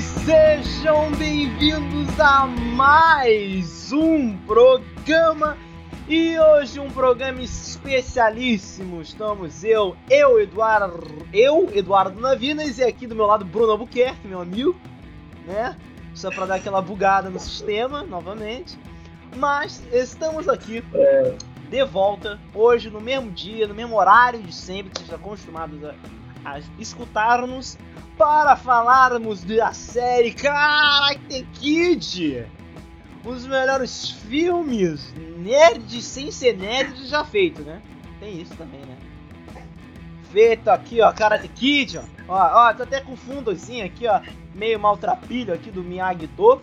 Sejam bem-vindos a mais um programa. E hoje um programa especialíssimo. Estamos eu, eu, Eduardo, eu, Eduardo Navinas, e aqui do meu lado Bruno Albuquerque, meu amigo, né? Só para dar aquela bugada no sistema novamente. Mas estamos aqui de volta hoje no mesmo dia, no mesmo horário de sempre que vocês estão acostumados a, a escutar-nos para falarmos da série Karate Kid. Um dos melhores filmes nerds sem ser nerd já feito, né? Tem isso também, né? Feito aqui, ó, Karate Kid, ó. Ó, ó, tô até com fundozinho aqui, ó, meio maltrapilho aqui do Miyagi-Do.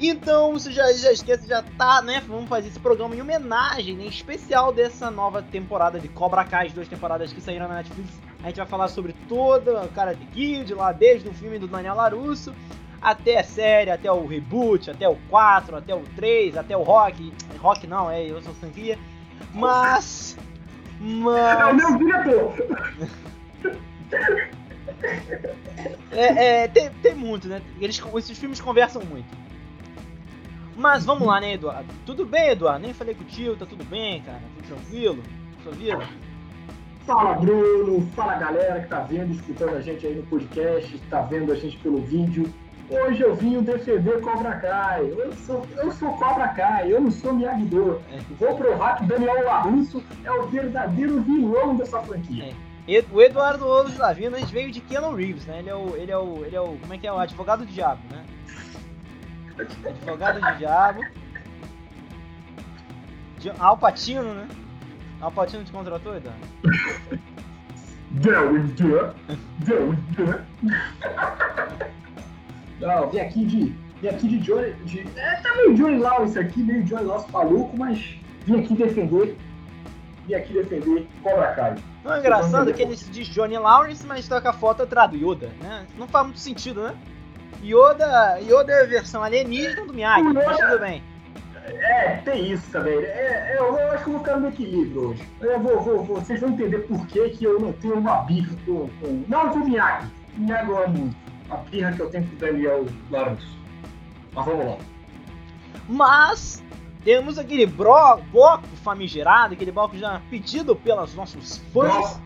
Então, você já, já esquece, já tá, né? Vamos fazer esse programa em homenagem, né, especial dessa nova temporada de Cobra Kai, as duas temporadas que saíram na Netflix. A gente vai falar sobre toda a Karate Kid, lá desde o filme do Daniel Larusso, até a série, até o reboot, até o 4, até o 3, até o Rock. Rock não, é eu sou franquia. Mas. Mas. É o meu diretor! É, é, tem, tem muito, né? Eles, esses filmes conversam muito. Mas vamos lá, né, Eduardo? Tudo bem, Eduardo? Nem falei contigo, tá tudo bem, cara? Tudo tranquilo? Sua vida? Fala, Bruno! Fala, galera que tá vendo, escutando a gente aí no podcast, tá vendo a gente pelo vídeo. Hoje eu vim defender Cobra Kai. Eu sou, eu sou Cobra Kai, eu não sou Miyagi-Do. É. Vou provar que Daniel LaRusso é o verdadeiro vilão dessa franquia. É. O Eduardo Ouros Lavinas veio de Keanu Reeves, né? Ele é o. Ele é o. Ele é o. Como é que é? O advogado do diabo, né? Advogado do diabo. Di- Alpatino, né? Alpatino te contratou, Eduardo? There we do. There we do. Não, vim aqui de. Vim aqui de Johnny. De, é, tá meio Johnny Lawrence aqui, meio Johnny Lawrence maluco, mas vim aqui defender. Vim aqui defender Cobra Kai. Não é engraçado que ele se diz Johnny Lawrence, mas toca a foto atrás do Yoda, né? Não faz muito sentido, né? Yoda, Yoda é a versão alienígena do Miyagi, mas tudo bem. É, tem isso também. É, é, eu, eu acho que eu vou ficar no equilíbrio hoje. Eu vou, vou, vou- vocês vão entender por que, que eu não tenho uma birra com, com. Não com o Miyagi. Miyagi eu amo. A birra que eu tenho com o Daniel Larusso. Mas vamos lá. Mas temos aquele bro, bloco famigerado, aquele bloco já pedido pelos nossos fãs. Nossa,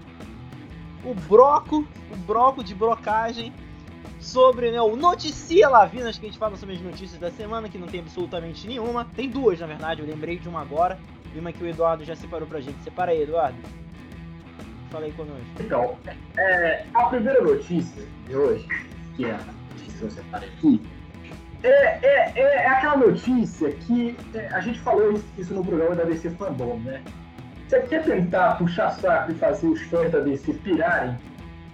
o broco, o broco de brocagem sobre né, o Noticia Lavinas, que a gente fala sobre as notícias da semana, que não tem absolutamente nenhuma. Tem duas, na verdade, eu lembrei de uma agora, e uma que o Eduardo já separou pra gente. Separa aí, Eduardo. Fala aí conosco. Então, é, a primeira notícia de hoje, que é a notícia que eu separei aqui, é, é, é, é aquela notícia que é, a gente falou isso, no programa da DC Fandom, né? Você quer tentar puxar saco e fazer os fãs da DC pirarem,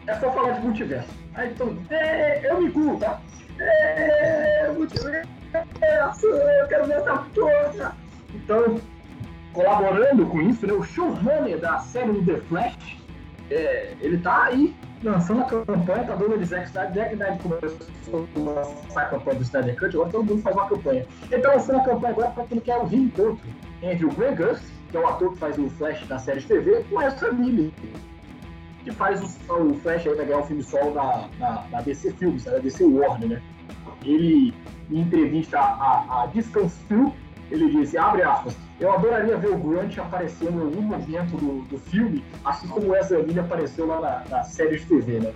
é só falar de multiverso. Aí todo mundo, é, eu me incluo, tá? É, multiverso, eu quero ver essa porra. Então, colaborando com isso, né, o showrunner da série do The Flash, é, ele tá aí lançando a campanha, tá dando de Zack Snyder, Zack Snyder começou a lançar a campanha do Snyder Cut, agora todo mundo faz uma campanha. Ele tá lançando a campanha agora para que ele quer o reencontro entre o Greg Gus, que é o ator que faz o Flash da série de TV, com essa Miller, que faz o, o Flash aí, vai ganhar um filme solo da, da, da DC Films, da DC Warner, né? Ele, em entrevista à, à Distance Film, ele disse, abre aspas, eu adoraria ver o Grant aparecendo em algum momento do, do filme, assim como o Ezra Miller apareceu lá na, na série de TV, né?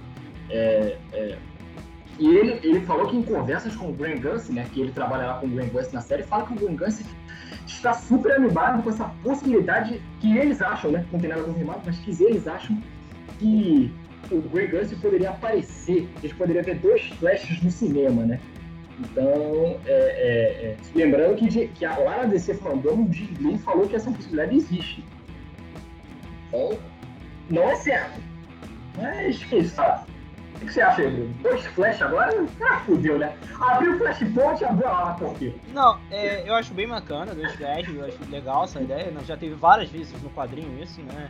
É, é, E ele, ele falou que em conversas com o Grant Gustin, né, que ele trabalha lá com o Grant Gustin na série, fala que o Grant Gustin está super animado com essa possibilidade que eles acham, né, não tem nada confirmado, mas que eles acham que o Grant Gustin poderia aparecer, a gente poderia ver dois flashes no cinema, né? Então, é, é, é, lembrando que, que a, lá na DC Fandom, o Lee falou que essa possibilidade existe. Então, não é certo. Mas, quem sabe? O que você acha Bruno? Dois flash agora? Ah, fudeu, né? Abriu o flashpoint e abriu a lá por quê? Não, é, eu acho bem bacana, dois flash, eu acho legal essa ideia, né? já teve várias vezes no quadrinho isso, né?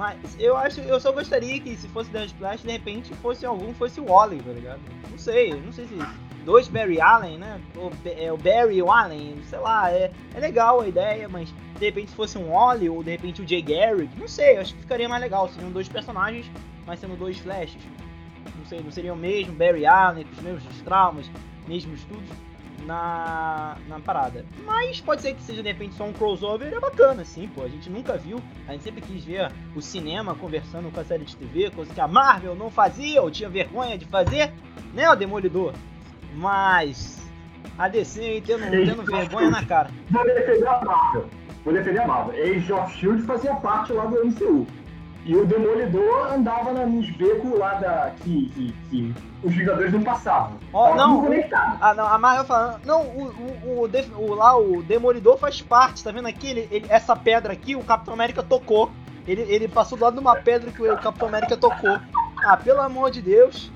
Mas eu acho, eu só gostaria que se fosse Dead Flash, de repente fosse algum, fosse o Wally, tá ligado? Não sei, não sei se dois Barry Allen, né? O, é, o Barry e o Allen, sei lá, é, é legal a ideia, mas de repente se fosse um Wally ou de repente o Jay Garrick, não sei, acho que ficaria mais legal, seriam dois personagens, mas sendo dois Flashes. não sei, não seria o mesmo Barry Allen, com os mesmos traumas, mesmos tudo na, na parada. Mas pode ser que seja de repente só um crossover, é bacana, assim, pô. A gente nunca viu, a gente sempre quis ver o cinema conversando com a série de TV, coisa que a Marvel não fazia ou tinha vergonha de fazer, né, o Demolidor? Mas a DC tendo, tendo vergonha na cara. Vou defender a Marvel. Vou defender a Marvel. Age of Shield fazia parte lá do MCU. E o Demolidor andava nos becos lá da. que, que, que os Vingadores não passavam. Oh, não, ah, não, a Marvel falando. Não, o, o, o, o, lá o Demolidor faz parte, tá vendo aqui? Ele, ele, essa pedra aqui, o Capitão América tocou. Ele, ele passou do lado de uma pedra que o Capitão América tocou. Ah, pelo amor de Deus.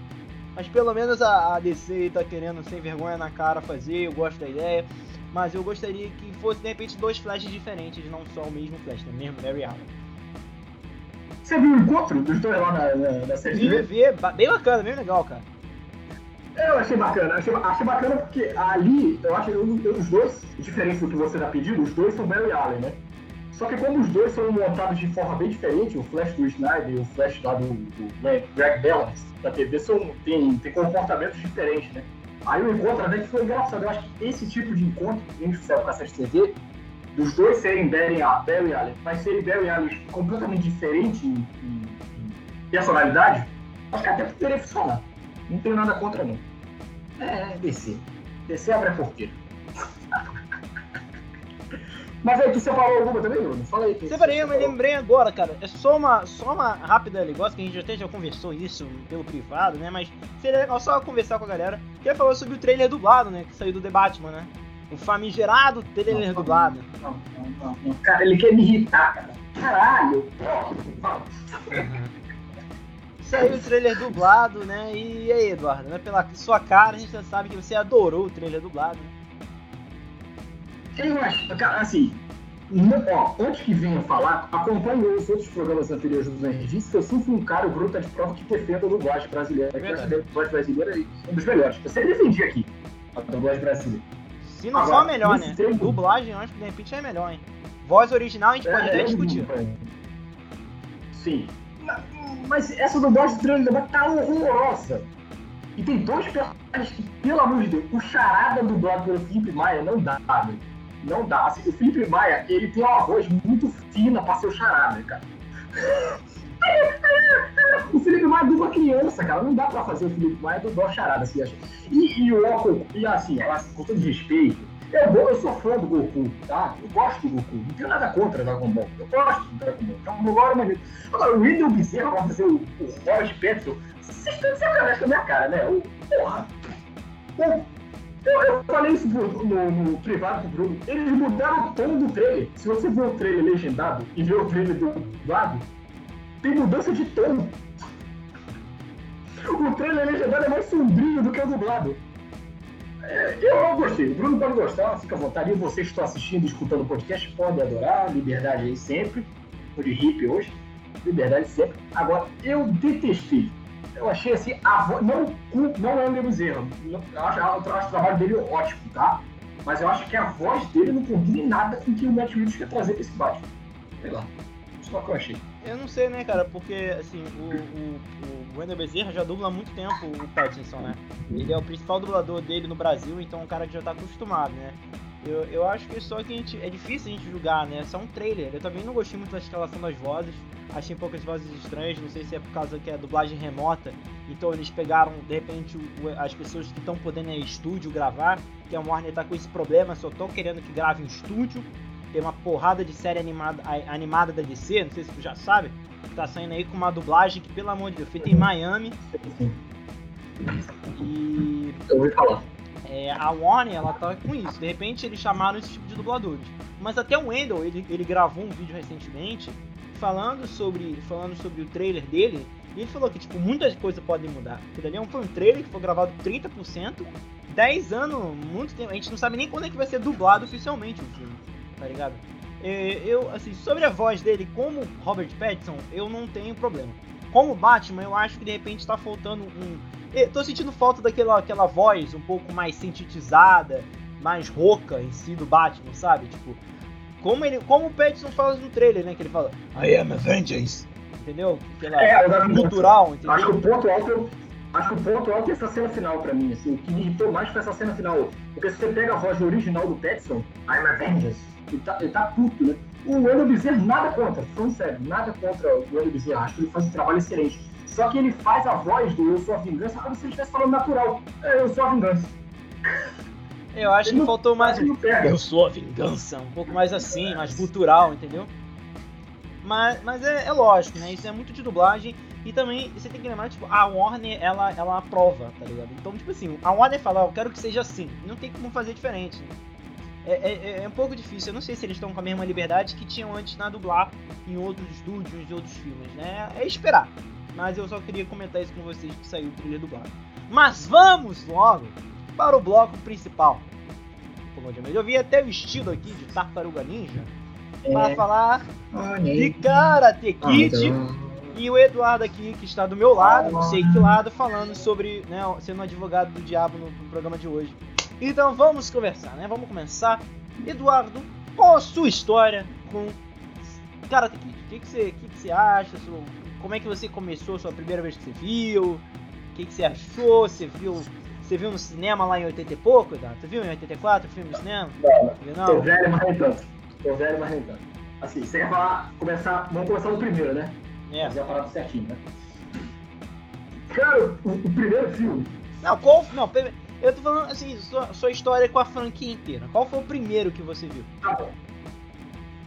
Mas pelo menos a, a DC tá querendo sem vergonha na cara fazer, eu gosto da ideia. Mas eu gostaria que fosse de repente dois flashes diferentes, não só o mesmo flash, né? mesmo Mary Allen. Você viu o encontro dos dois lá na, na, na série? Vi, vi, bem bacana, bem legal, cara. Eu achei bacana, achei, achei bacana porque ali, eu acho que os dois, diferente do que você tá pedindo, os dois são Barry Allen, né? Só que como os dois são montados de forma bem diferente, o Flash do Snyder e o Flash lá do, do Greg Balance da TV são, tem, tem comportamentos diferentes, né? Aí o encontro até que foi engraçado. Eu acho que esse tipo de encontro que a gente fizer com essa TV, dos dois serem Barry, Barry Allen, mas serem Barry Allen completamente diferentes em, em, personalidade, acho que até poderia funcionar. Não tenho nada contra, não. É, DC. DC abre a porteira. Mas aí, tu separou alguma também, Bruno? Fala aí. Separei, eu me lembrei agora, cara. É só uma, só uma rápida negócio que a gente até já conversou isso pelo privado, né? Mas seria legal só conversar com a galera. Queria falar sobre o trailer dublado, né? Que saiu do The Batman, né? O famigerado trailer não, dublado. Não, não, não, não, Cara, ele quer me irritar, cara. Caralho! Saiu o trailer dublado, né? E aí, Eduardo? Né? Pela sua cara, a gente já sabe que você adorou o trailer dublado, né? Eu acho, assim, não, ó, antes que venha falar, acompanhe os outros programas anteriores do Nerdista, que eu sempre um cara, o Bruto de prova que defenda a dublagem brasileira. É a dublagem brasileira é um dos melhores. Eu sempre defendi aqui a dublagem brasileira. Se não Agora, for a melhor, né? Tempo... Dublagem, eu acho que de repente é melhor, hein? Voz original a gente pode é, até discutir. É. Sim. Mas essa dublagem do trailer tá horrorosa. E tem dois personagens que, pelo amor de Deus, o charada dublado pelo Felipe Maia não dá, velho não dá. Assim, o Felipe Maia, ele tem uma voz muito fina pra ser o charada, cara. O Felipe Maia dubla criança, cara. Não dá pra fazer o Felipe Maia dublar charada, assim, acho. E, e o Goku, e assim, com todo respeito, eu, eu sou fã do Goku, tá? Eu gosto do Goku. Não tenho nada contra o Dragon Ball. Eu gosto do Dragon Ball. Então, agora, mas... agora o Wendel Bezerra vai fazer o, o Pattinson. Vocês estão de sacanagem com a minha cara, né? O, porra! Eu, eu falei isso no, no, no privado do Bruno. Eles mudaram o tom do trailer. Se você ver o trailer legendado e ver o trailer do lado, tem mudança de tom. O trailer legendado é mais sombrio do que o dublado. É, eu não gostei. O Bruno pode gostar, fica à vontade. E vocês que estão assistindo escutando o podcast podem adorar. Liberdade aí sempre. Tô de hippie hoje. Liberdade sempre. Agora, eu detestei eu achei assim, a voz, não, não é o mesmo erro. Eu acho, eu acho o trabalho dele ótimo, tá? Mas eu acho que a voz dele não combina em nada com o que o Matt Reeves quer trazer pra esse Batman. Sei lá. Só que eu achei. Eu não sei, né, cara, porque, assim, o, o, o Wendel Bezerra já dubla há muito tempo o Pattinson, né? Ele é o principal dublador dele no Brasil, então é um cara que já tá acostumado, né? Eu, eu acho que só que a gente, é difícil a gente julgar, né? É só um trailer. Eu também não gostei muito da escalação das vozes. Achei poucas vozes estranhas. Não sei se é por causa que é dublagem remota. Então eles pegaram, de repente, o, as pessoas que estão podendo em estúdio gravar. Que a Warner tá com esse problema. Só tô querendo que grave em estúdio. Tem uma porrada de série animada, animada da DC. Não sei se tu já sabe. Que tá saindo aí com uma dublagem que, pelo amor de Deus, feita em Miami. E. Eu ouvi falar. É, a Warner, ela tá com isso. De repente, eles chamaram esse tipo de dubladores. Mas até o Wendell, ele, ele gravou um vídeo recentemente falando sobre, falando sobre o trailer dele. E ele falou que, tipo, muitas coisas podem mudar. Aquilo ali foi um trailer que foi gravado 30%, 10 anos, muito tempo. A gente não sabe nem quando é que vai ser dublado oficialmente o filme, tá ligado? É, eu, assim, sobre a voz dele como Robert Pattinson, eu não tenho problema. Como Batman, eu acho que de repente tá faltando um eu tô sentindo falta daquela aquela voz um pouco mais sintetizada, mais rouca em si do Batman, sabe? Tipo, como ele, como o Pattinson fala no trailer, né? Que ele fala, I am a vengeance. Entendeu? Aquela é, cultural, entendeu? Acho que o ponto alto, acho que o ponto alto é essa cena final pra mim, assim, o que me irritou mais foi essa cena final. Porque se você pega a voz original do Petson, I'm Avengers, ele tá, ele tá puto, né? O Wendell Bezerra, nada contra, falando sério, nada contra o Wendell Bezerra, acho que ele faz um trabalho excelente. Só que ele faz a voz do Eu Sou a Vingança como se ele estivesse falando natural. É, eu sou a vingança. Eu acho Ele que não- faltou mais um. Eu sou a vingança, um pouco mais assim, mais cultural, entendeu? Mas, mas é, é lógico, né? Isso é muito de dublagem. E também você tem que lembrar, tipo, a Warner ela, ela aprova, tá ligado? Então, tipo assim, a Warner fala, "Ó, eu quero que seja assim. Não tem como fazer diferente. né? É, é- é um pouco difícil. Eu não sei se eles estão com a mesma liberdade que tinham antes na dublar em outros estúdios, em outros filmes, né? É esperar. Mas eu só queria comentar isso com vocês que saiu o trailer dublado. Mas vamos logo para o bloco principal. Eu vi até vestido aqui de Tartaruga Ninja para falar de Karate Kid. E o Eduardo aqui, que está do meu lado, não sei que lado, falando sobre, né, sendo um advogado do diabo no programa de hoje. Então vamos conversar, né? Vamos começar. Eduardo, qual a sua história com Karate Kid? O que, que, você, o que, que você acha? Como é que você começou a sua primeira vez que você viu? O que, que você achou? Você viu, você viu no cinema lá em 80 e pouco, Eduardo? Você viu em 84 o filme no cinema? Não, Não? tô velho, mas nem tanto. Tô velho, mas nem tanto. Assim, você quer falar, começar, vamos começar no primeiro, né? É. Fazer a parada certinho, né? Cara, o, o primeiro filme, Não, qual. Não, eu tô falando assim, sua, sua história com a franquia inteira. Qual foi o primeiro que você viu? tá bom.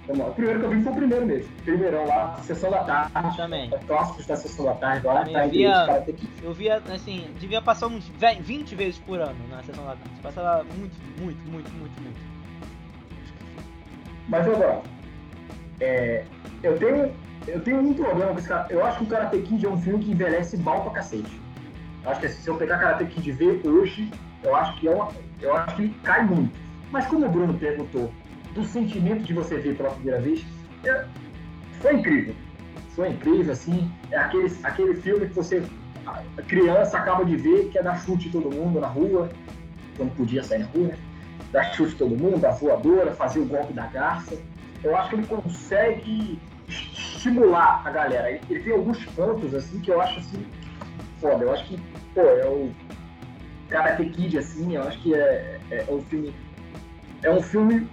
Vamos lá, o primeiro que eu vi foi o primeiro mesmo. Primeirão lá, Sessão da Tarde. Também. Clássicos da Sessão da Tarde, lá Também tá Karate Kid. Eu via, assim, devia passar uns ve- 20 vezes por ano na sessão da tarde. Passava muito, muito, muito, muito, muito. Mas lá. É, eu, tenho, eu tenho um problema com esse cara. Eu acho que o Karate Kid é um filme que envelhece mal pra cacete. Eu acho que se eu pegar Karate Kid ver hoje, eu acho que é uma, eu acho que cai muito. Mas como o Bruno perguntou do sentimento de você ver pela primeira vez, é- foi incrível. Foi incrível, assim. É aquele, aquele filme que você, a a criança, acaba de ver, que é dar chute todo mundo na rua, quando podia sair na rua, né? Dar chute todo mundo, dar voadora, fazer o golpe da garça. Eu acho que ele consegue estimular a galera. Ele, ele tem alguns pontos, assim, que eu acho, assim, foda. Eu acho que, pô, é o Karate Kid, assim, eu acho que é, é, é um filme... É um filme...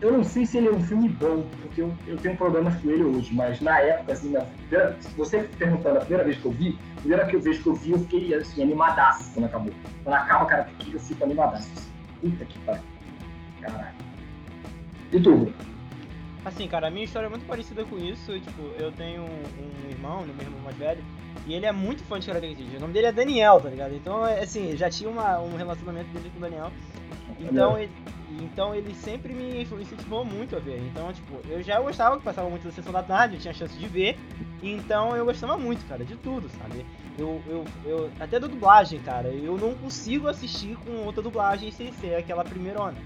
Eu não sei se ele é um filme bom, porque eu, eu tenho problemas com ele hoje, mas na época, assim, na primeira, se você perguntando a primeira vez que eu vi, a primeira vez que eu vi, eu fiquei, assim, animadaço quando acabou. Quando acaba Karate Kid, eu fico animadaço. assim. Puta que pariu. Caralho. E tu? Assim, cara, a minha história é muito parecida com isso. Tipo, eu tenho um, um irmão, né, meu irmão mais velho, e ele é muito fã de Karate Kid. O nome dele é Daniel, tá ligado? Então, é, assim, já tinha uma, um relacionamento dele com o Daniel. Então ele, então ele sempre me incentivou muito a ver. Então, tipo, eu já gostava que passava muito da sessão da tarde, eu tinha chance de ver. Então eu gostava muito, cara, de tudo, sabe? Eu, eu, eu até da dublagem, cara, eu não consigo assistir com outra dublagem sem ser aquela primeirona.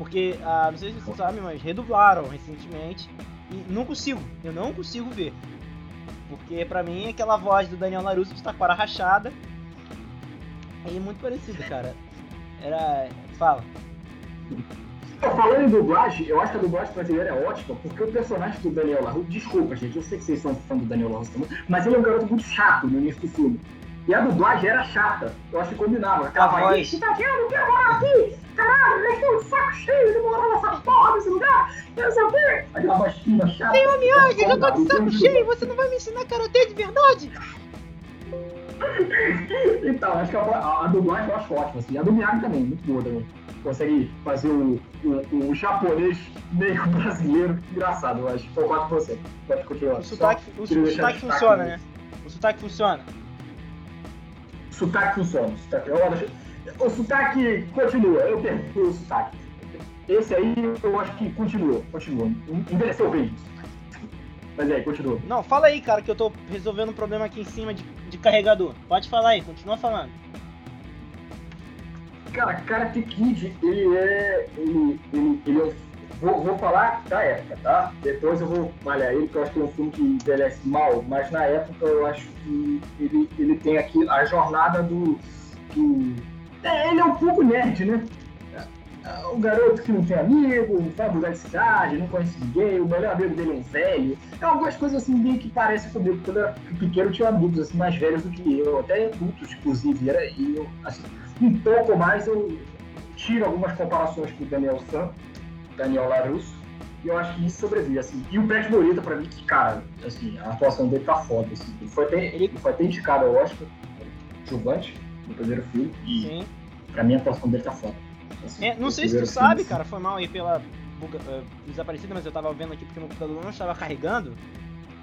Porque, ah, não sei se vocês sabem, mas redublaram recentemente e não consigo, eu não consigo ver. Porque pra mim aquela voz do Daniel Larusso de taquara rachada é muito parecido, cara. Era. Fala. Pô, Falando em dublagem, eu acho que a dublagem brasileira é ótima, porque o personagem do Daniel LaRusso, desculpa, gente, eu sei que vocês são fã do Daniel LaRusso também, mas ele é um garoto muito chato no início do filme. E a dublagem era chata, eu acho que combinava. Aquela A voz. "Ih, tá vendo? Quer morar aqui? Caralho, eu estou de saco cheio de morar nessa porra desse lugar, eu não sei o quê. Aquela voz fina, chata. Senhor Miyagi, eu já tô de saco cheio, você não vai me ensinar karatê de verdade? Então, acho que a, a, a dublagem eu acho ótima, assim. A do Miyagi também, muito boa também. Consegue fazer o, o, o japonês meio brasileiro engraçado, eu acho. Concordo com você. Pode continuar. O sotaque, o, o sotaque funciona, né? O sotaque funciona. Sotaque funciona. O sotaque, deixa- o sotaque continua, eu perdi o sotaque. Esse aí eu acho que continua, continua. Envelheceu bem. Mas aí, continua. Não, fala aí, cara, que eu tô resolvendo um problema aqui em cima de, de carregador. Pode falar aí, continua falando. Cara, Karate Kid, ele é. Ele, ele, ele é um. Vou, vou falar da época, tá? Depois eu vou malhar ele, porque eu acho que é um filme que envelhece mal, mas na época eu acho que ele, ele tem aqui a jornada do. do... É, ele é um pouco nerd, né? o garoto que não tem amigo, vai mudar de cidade, não conhece ninguém, o melhor amigo dele é um velho. É algumas coisas assim que parecem comigo. Quando eu era pequeno eu tinha amigos assim, mais velhos do que eu, até adultos, inclusive. Era, eu, assim, um pouco mais eu tiro algumas comparações com o Daniel San, Daniel Larusso, e eu acho que isso sobrevive, assim. E o Brad Morita, pra mim, que, cara, assim, a atuação dele tá foda, assim. Ele foi até, ele foi até indicado ao Oscar, Jovante, no primeiro filme, e Sim. pra mim a atuação dele tá foda. Assim, é, não sei se tu sabe, cara, foi mal aí pela buga, uh, desaparecida, mas eu tava vendo aqui porque meu computador não estava carregando.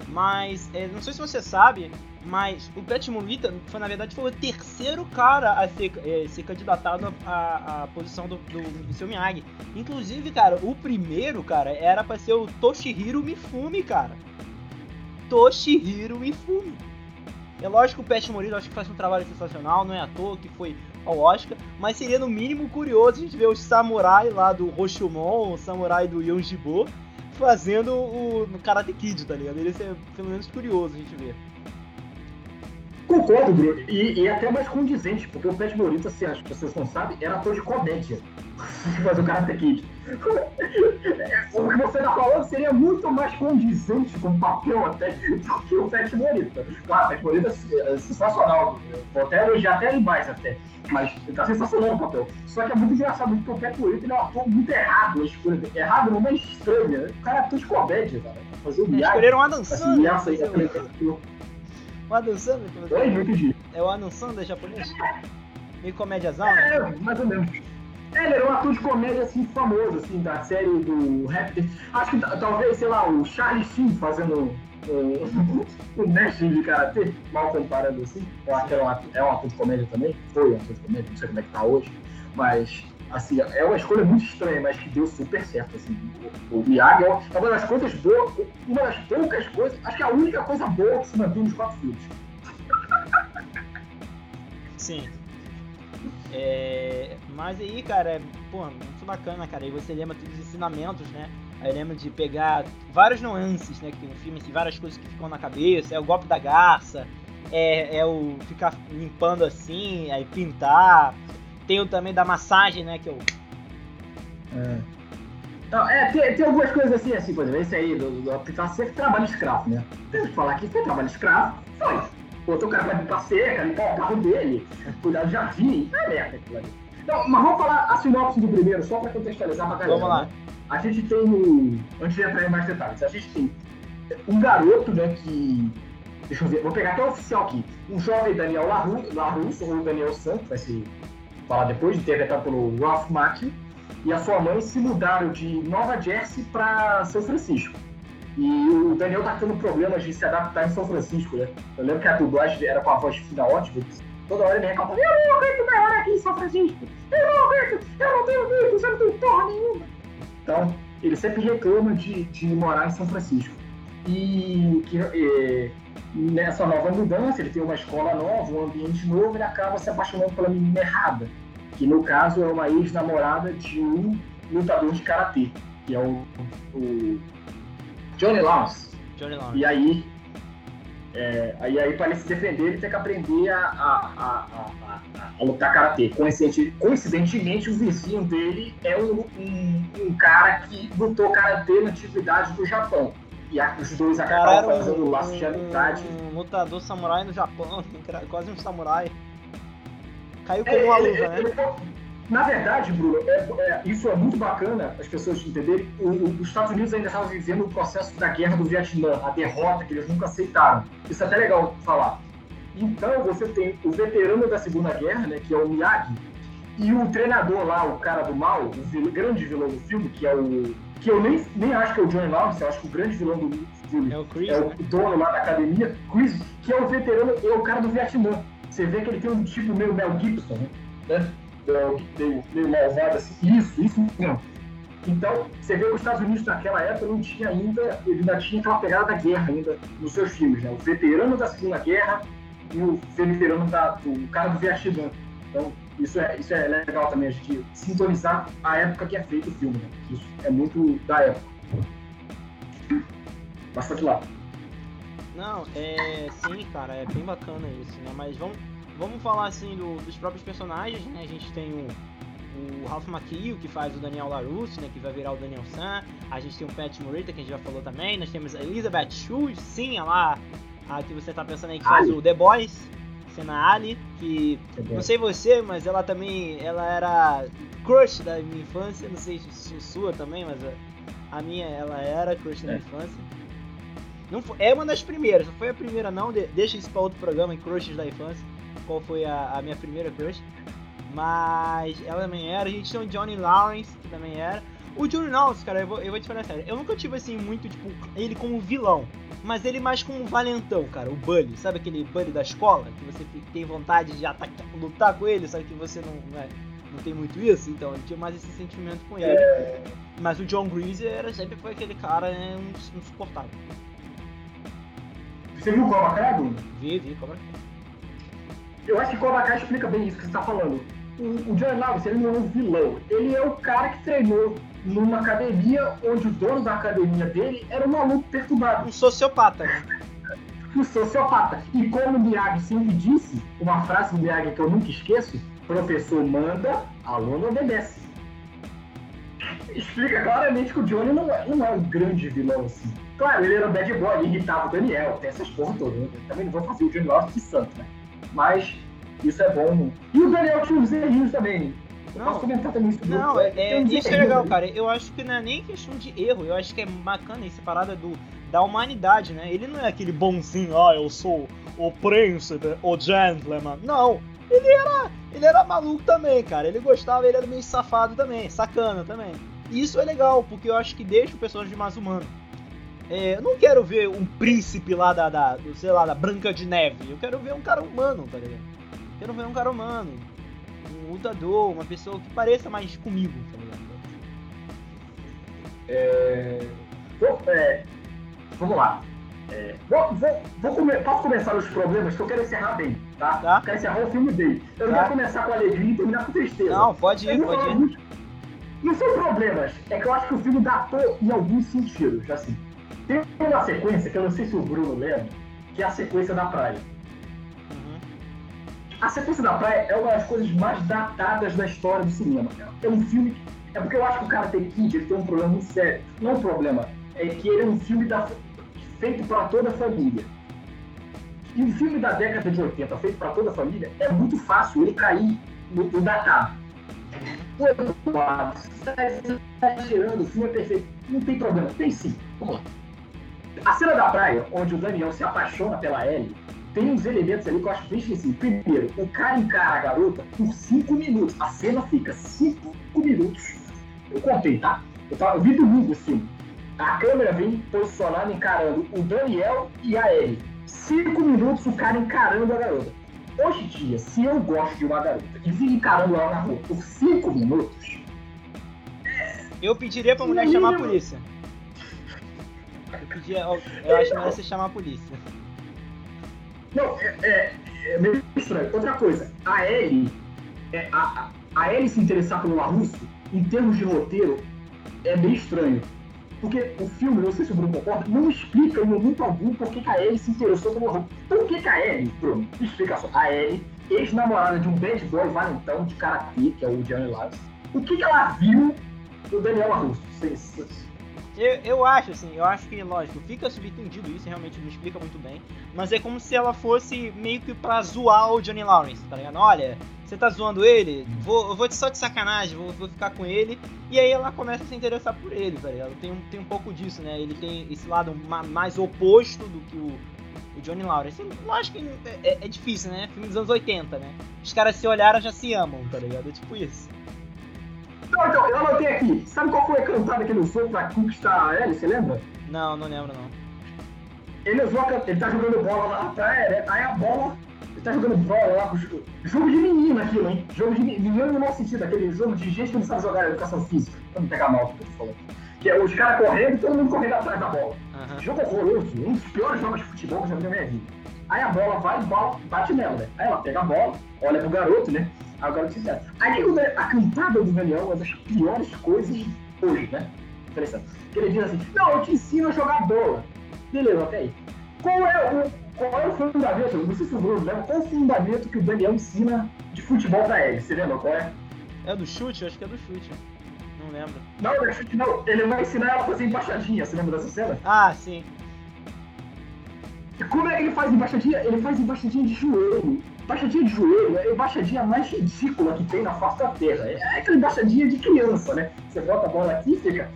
Mas, é, não sei se você sabe, mas o Pet Morita foi, na verdade, foi o terceiro cara a ser, é, ser candidatado à, posição do, do, do seu Miyagi. Inclusive, cara, o primeiro, cara, era pra ser o Toshihiro Mifune, cara. Toshihiro Mifune. É lógico que o Pet Morita acho que faz um trabalho sensacional, não é à toa que foi ao Oscar, mas seria no mínimo curioso a gente ver os samurai lá do Roshumon, o samurai do Yonjibo, fazendo o Karate Kid, tá ligado? Ele é pelo menos curioso a gente ver. Concordo, Bruno. E, e até mais condizente, porque o Pet Morita, se as pessoas não sabem, era ator de comédia. Mas o Karate Kid. o que você tá falando seria muito mais condizente com o papel até do que o Pet Morita. Claro, o Pet Morita é sensacional. Vou até elogiar até ele mais até. Mas tá sensacional o papel. Só que é muito engraçado, porque o Pet Morita ele é um ator muito errado. Errado numa estranha. O cara é ator de comédia, cara. Fazer o Miyagi. Escolheram Adam Sandler. Assim, o Adam Sandler? Oi, não entendi. É o Adam Sandler japonês? Meio comédiazão? É, mais ou menos. É, ele era um ator de comédia assim famoso, assim, da série do rap. Acho que talvez, sei lá, o Charlie Sheen fazendo um, um mestre de karatê, mal comparando assim. Eu acho que era um ator, é um ator de comédia também. Foi um ator de comédia, não sei como é que tá hoje. Mas assim, é uma escolha muito estranha, mas que deu super certo, assim. O, o Miyagi é uma das coisas boas, uma das poucas coisas, acho que a única coisa boa que se mantém nos quatro filmes. Sim. É, mas aí, cara, é, pô, muito bacana, cara. E você lembra todos os ensinamentos, né? Aí lembra de pegar várias nuances, né? Que tem no filme, assim, várias coisas que ficam na cabeça. É o golpe da garça, é, é o ficar limpando assim, aí pintar. Tem o também da massagem, né? Que eu. É. Não, é, tem, tem, algumas coisas assim, assim, por exemplo, esse aí do, do seca, trabalho escravo, né? Temos que falar que foi trabalho escravo, foi. Botou o cara pra limpar seca, limpar o carro dele, cuidar do jardim, é merda aquilo ali. Não, mas vamos falar a sinopse do primeiro, só pra contextualizar pra galera. Vamos lá. Né? A gente tem. Antes de entrar em mais detalhes, a gente tem um garoto, né, que. Deixa eu ver, vou pegar até o oficial aqui. Um jovem Daniel Larusso, ou Daniel Santos, vai ser falar depois, interpretado pelo Ralph Macchio, e a sua mãe se mudaram de Nova Jersey para São Francisco. E o Daniel tá tendo problemas de se adaptar em São Francisco, né? Eu lembro que a dublagem era com a voz fina ótima, toda hora ele reclama, eu não aguento mais aqui em São Francisco, eu não aguento, eu não tenho amigos, eu não tenho porra nenhuma. Então, ele sempre reclama de, de morar em São Francisco. E, que, e nessa nova mudança, ele tem uma escola nova, um ambiente novo, ele acaba se apaixonando pela menina errada, que no caso é uma ex-namorada de um lutador de karatê, que é o, o Johnny Lawrence. Johnny Lawrence. E aí, é, aí, aí para ele se defender, ele tem que aprender a, a, a, a lutar karatê. Coincidentemente, o vizinho dele é um, um, um cara que lutou karatê na antiguidade do Japão. E os dois acabaram fazendo um, laço de amizade. Um lutador samurai no Japão, quase um samurai. Caiu com é, uma luva, né? Ele, na verdade, Bruno, é, é, isso é muito bacana as pessoas entenderem. O, o, os Estados Unidos ainda estavam vivendo o processo da guerra do Vietnã, a derrota que eles nunca aceitaram. Isso é até legal falar. Então, você tem o veterano da Segunda Guerra, né, que é o Miyagi, e o treinador lá, o cara do mal, o grande vilão do filme, que é o que eu nem, nem acho que é o Johnny Lawrence, eu acho que o grande vilão do filme é o, Chris, é o né? dono lá da academia, Chris, que é o veterano, é o cara do Vietnã. Você vê que ele tem um tipo meio Mel Gibson, né? Meio, meio malvado assim. Isso, isso não. Então, você vê que os Estados Unidos naquela época não tinha ainda, ele ainda tinha aquela pegada da guerra ainda nos seus filmes, né? O veterano da Segunda Guerra e o veterano da, do cara do Vietnã. Então, isso é, isso é legal também, a gente sintonizar a época que é feito o filme, né? Isso é muito da época. Mas lá. Não, é. Sim, cara, é bem bacana isso, né? Mas vamos, vamos falar assim do, dos próprios personagens, né? A gente tem o, o Ralph Macchio, que faz o Daniel LaRusso, né, que vai virar o Daniel San. A gente tem o Pat Morita, que a gente já falou também. Nós temos a Elizabeth Shue, sim, a lá, a que você tá pensando aí, que faz o The Boys, Cena Ali, que não sei você, mas ela também, ela era crush da minha infância, não sei se sua também, mas a, a minha, ela era crush da minha é. infância. Não foi, é uma das primeiras, não foi a primeira não, de, deixa isso para outro programa, em crushes da infância, qual foi a, a minha primeira crush. Mas ela também era. A gente tem o Johnny Lawrence, que também era. O Johnny Lawrence, cara, eu vou, eu vou te falar sério. Eu nunca tive, assim, muito, tipo, ele como vilão. Mas ele mais como valentão, cara. O Bully. Sabe aquele Bully da escola? Que você tem vontade de atacar, lutar com ele, sabe que você não, não, é, não tem muito isso? Então, eu tinha mais esse sentimento com ele. É... Mas o John Greasy era, sempre foi aquele cara né, insuportável. Você viu o Cobra Kai, Bruno? Vi, vi, Cobra Kai. Eu acho que Cobra Kai explica bem isso que você está falando o, o John Lawrence, ele não é um vilão. Ele é o cara que treinou numa academia onde o dono da academia dele era um maluco perturbado. Um sociopata, né? um sociopata. E como o Miyagi sempre disse, uma frase do Miyagi que eu nunca esqueço, professor manda, aluno obedece. Explica claramente que o Johnny não é, não é um grande vilão assim. Claro, ele era um bad boy, ele irritava o Daniel, tem essas porra todas. Né? Também não vou fazer o Johnny Lawrence de santo, né? Mas isso é bom. E o Daniel tinha os erros também. Eu não, posso comentar também isso. Não, é, é isso é legal, cara. Eu acho que não é nem questão de erro. Eu acho que é bacana essa parada do, da humanidade, né? Ele não é aquele bonzinho, ah, eu sou o príncipe, o gentleman. Não. Ele era, ele era maluco também, cara. Ele gostava, ele era meio safado também, sacana também. Isso é legal, porque eu acho que deixa o personagem mais humano. É, eu não quero ver um príncipe lá da, da, sei lá, da Branca de Neve. Eu quero ver um cara humano, tá ligado? Quero ver um cara humano, um lutador, uma pessoa que pareça mais comigo, tá ligado? É... é... Vamos lá. É... Vou, vou, vou come... Posso começar os problemas que eu quero encerrar bem, tá? tá. quero encerrar o filme bem. Eu não tá. quero começar com alegria e terminar com tristeza. Não, pode ir, pode ir. Muito... Não são problemas, é que eu acho que o filme datou em alguns sentidos, assim. Tem uma sequência que eu não sei se o Bruno lembra, que é a sequência da praia. A Sequência da Praia é uma das coisas mais datadas da história do cinema. É um filme. É porque eu acho que o Karate Kid ele tem um problema muito sério. Não é um problema, é que ele é um filme da, feito para toda a família. E um filme da década de 80 feito para toda a família é muito fácil ele cair no, no datado. Está exagerando, o filme é perfeito. Não tem problema, tem sim. Vamos lá. A cena da praia, onde o Daniel se apaixona pela Ellie, tem uns elementos ali que eu acho bem esquecido. Primeiro, o cara encara a garota por 5 minutos. A cena fica 5 minutos. Eu contei, tá? Eu, tava, eu vi domingo assim. A câmera vem posicionada encarando o Daniel e a Ellie. 5 minutos o cara encarando a garota. Hoje em dia, se eu gosto de uma garota e vi encarando ela na rua por 5 minutos. Eu pediria pra mulher chamar a polícia. Eu, pedia, eu, eu acho melhor você chamar a polícia. Não, é, é, é, meio estranho. Outra coisa, a Ellie, é, a, a Ellie se interessar pelo Larusso, em termos de roteiro, é meio estranho. Porque o filme, não sei se o Bruno concorda, não explica em momento algum por que, a Ellie se interessou pelo Larusso. Por que, que a Ellie, Bruno, explicação, a Ellie, ex-namorada de um bad boy valentão de karatê, que é o Johnny Lawrence, o que, que ela viu do Daniel LaRusso? Eu, eu acho, assim, eu acho que, lógico, fica subentendido isso, realmente não explica muito bem. Mas é como se ela fosse meio que pra zoar o Johnny Lawrence, tá ligado? Olha, você tá zoando ele, vou, eu vou só de sacanagem, vou, vou ficar com ele. E aí ela começa a se interessar por ele, tá ligado? Tem um, tem um pouco disso, né? Ele tem esse lado mais oposto do que o, o Johnny Lawrence. Lógico que é, é, é, difícil, né? Filme dos anos 80, né? Os caras se olharam já se amam, tá ligado? É tipo isso. Não, então, eu anotei aqui. Sabe qual foi a cantada que ele usou pra conquistar a Ellie, você lembra? Não, não lembro não. Ele usou a Ele tá jogando bola lá na praia, né? Aí a bola. Ele tá jogando bola lá. Jogo de menino aquilo, hein? Jogo de menino no mau sentido, aquele jogo de gente que não sabe jogar educação física. Pra não pegar mal que eu tô falando. Que é os caras correndo e todo mundo correndo atrás da bola. Uhum. Jogo horroroso, um dos piores jogos de futebol que eu já vi na minha vida. Aí a bola vai e bate nela, né? Aí ela pega a bola, olha pro garoto, né? Aí o garoto se Aí a cantada do Daniel é uma das piores coisas hoje, né? Interessante. Que ele diz assim, não, eu te ensino a jogar bola. Beleza, até aí. Qual é o, qual é o fundamento, não sei se o Bruno lembra, qual é o fundamento que o Daniel ensina de futebol pra ele? Você lembra qual é? É do chute? Eu acho que é do chute. Não lembro. Não, não é chute não. Ele vai ensinar ela a fazer embaixadinha. Você lembra dessa cena? Ah, sim. E como é que ele faz embaixadinha? Ele faz embaixadinha de joelho. Embaixadinha de joelho é a embaixadinha mais ridícula que tem na face da terra. É aquela embaixadinha de criança, né? Você bota a bola aqui e fica.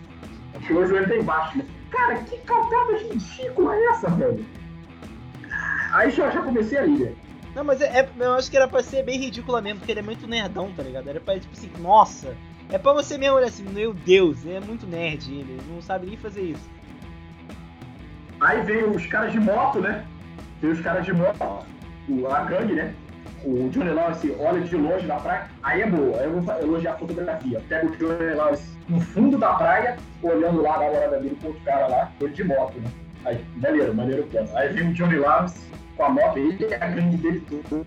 O joelho tá embaixo, né? Cara, que calcada ridícula é essa, velho? Aí já, já comecei a ir, Não, mas é, é, eu acho que era pra ser bem ridícula mesmo, porque ele é muito nerdão, tá ligado? Era pra, tipo assim, nossa. É pra você mesmo olhar assim, meu Deus, é muito nerd ele, não sabe nem fazer isso. Aí veio os caras de moto, né? Veio os caras de moto, a gangue, né? O Johnny Lawrence olha de longe da praia, aí é boa, aí eu vou elogiar a fotografia. Pega o Johnny Lawrence no fundo da praia, olhando lá na hora dele com outro cara lá, ele de moto, né? Aí, maneiro, maneiro plano. Aí vem o Johnny Lawrence com a moto, ele é a gangue dele tudo,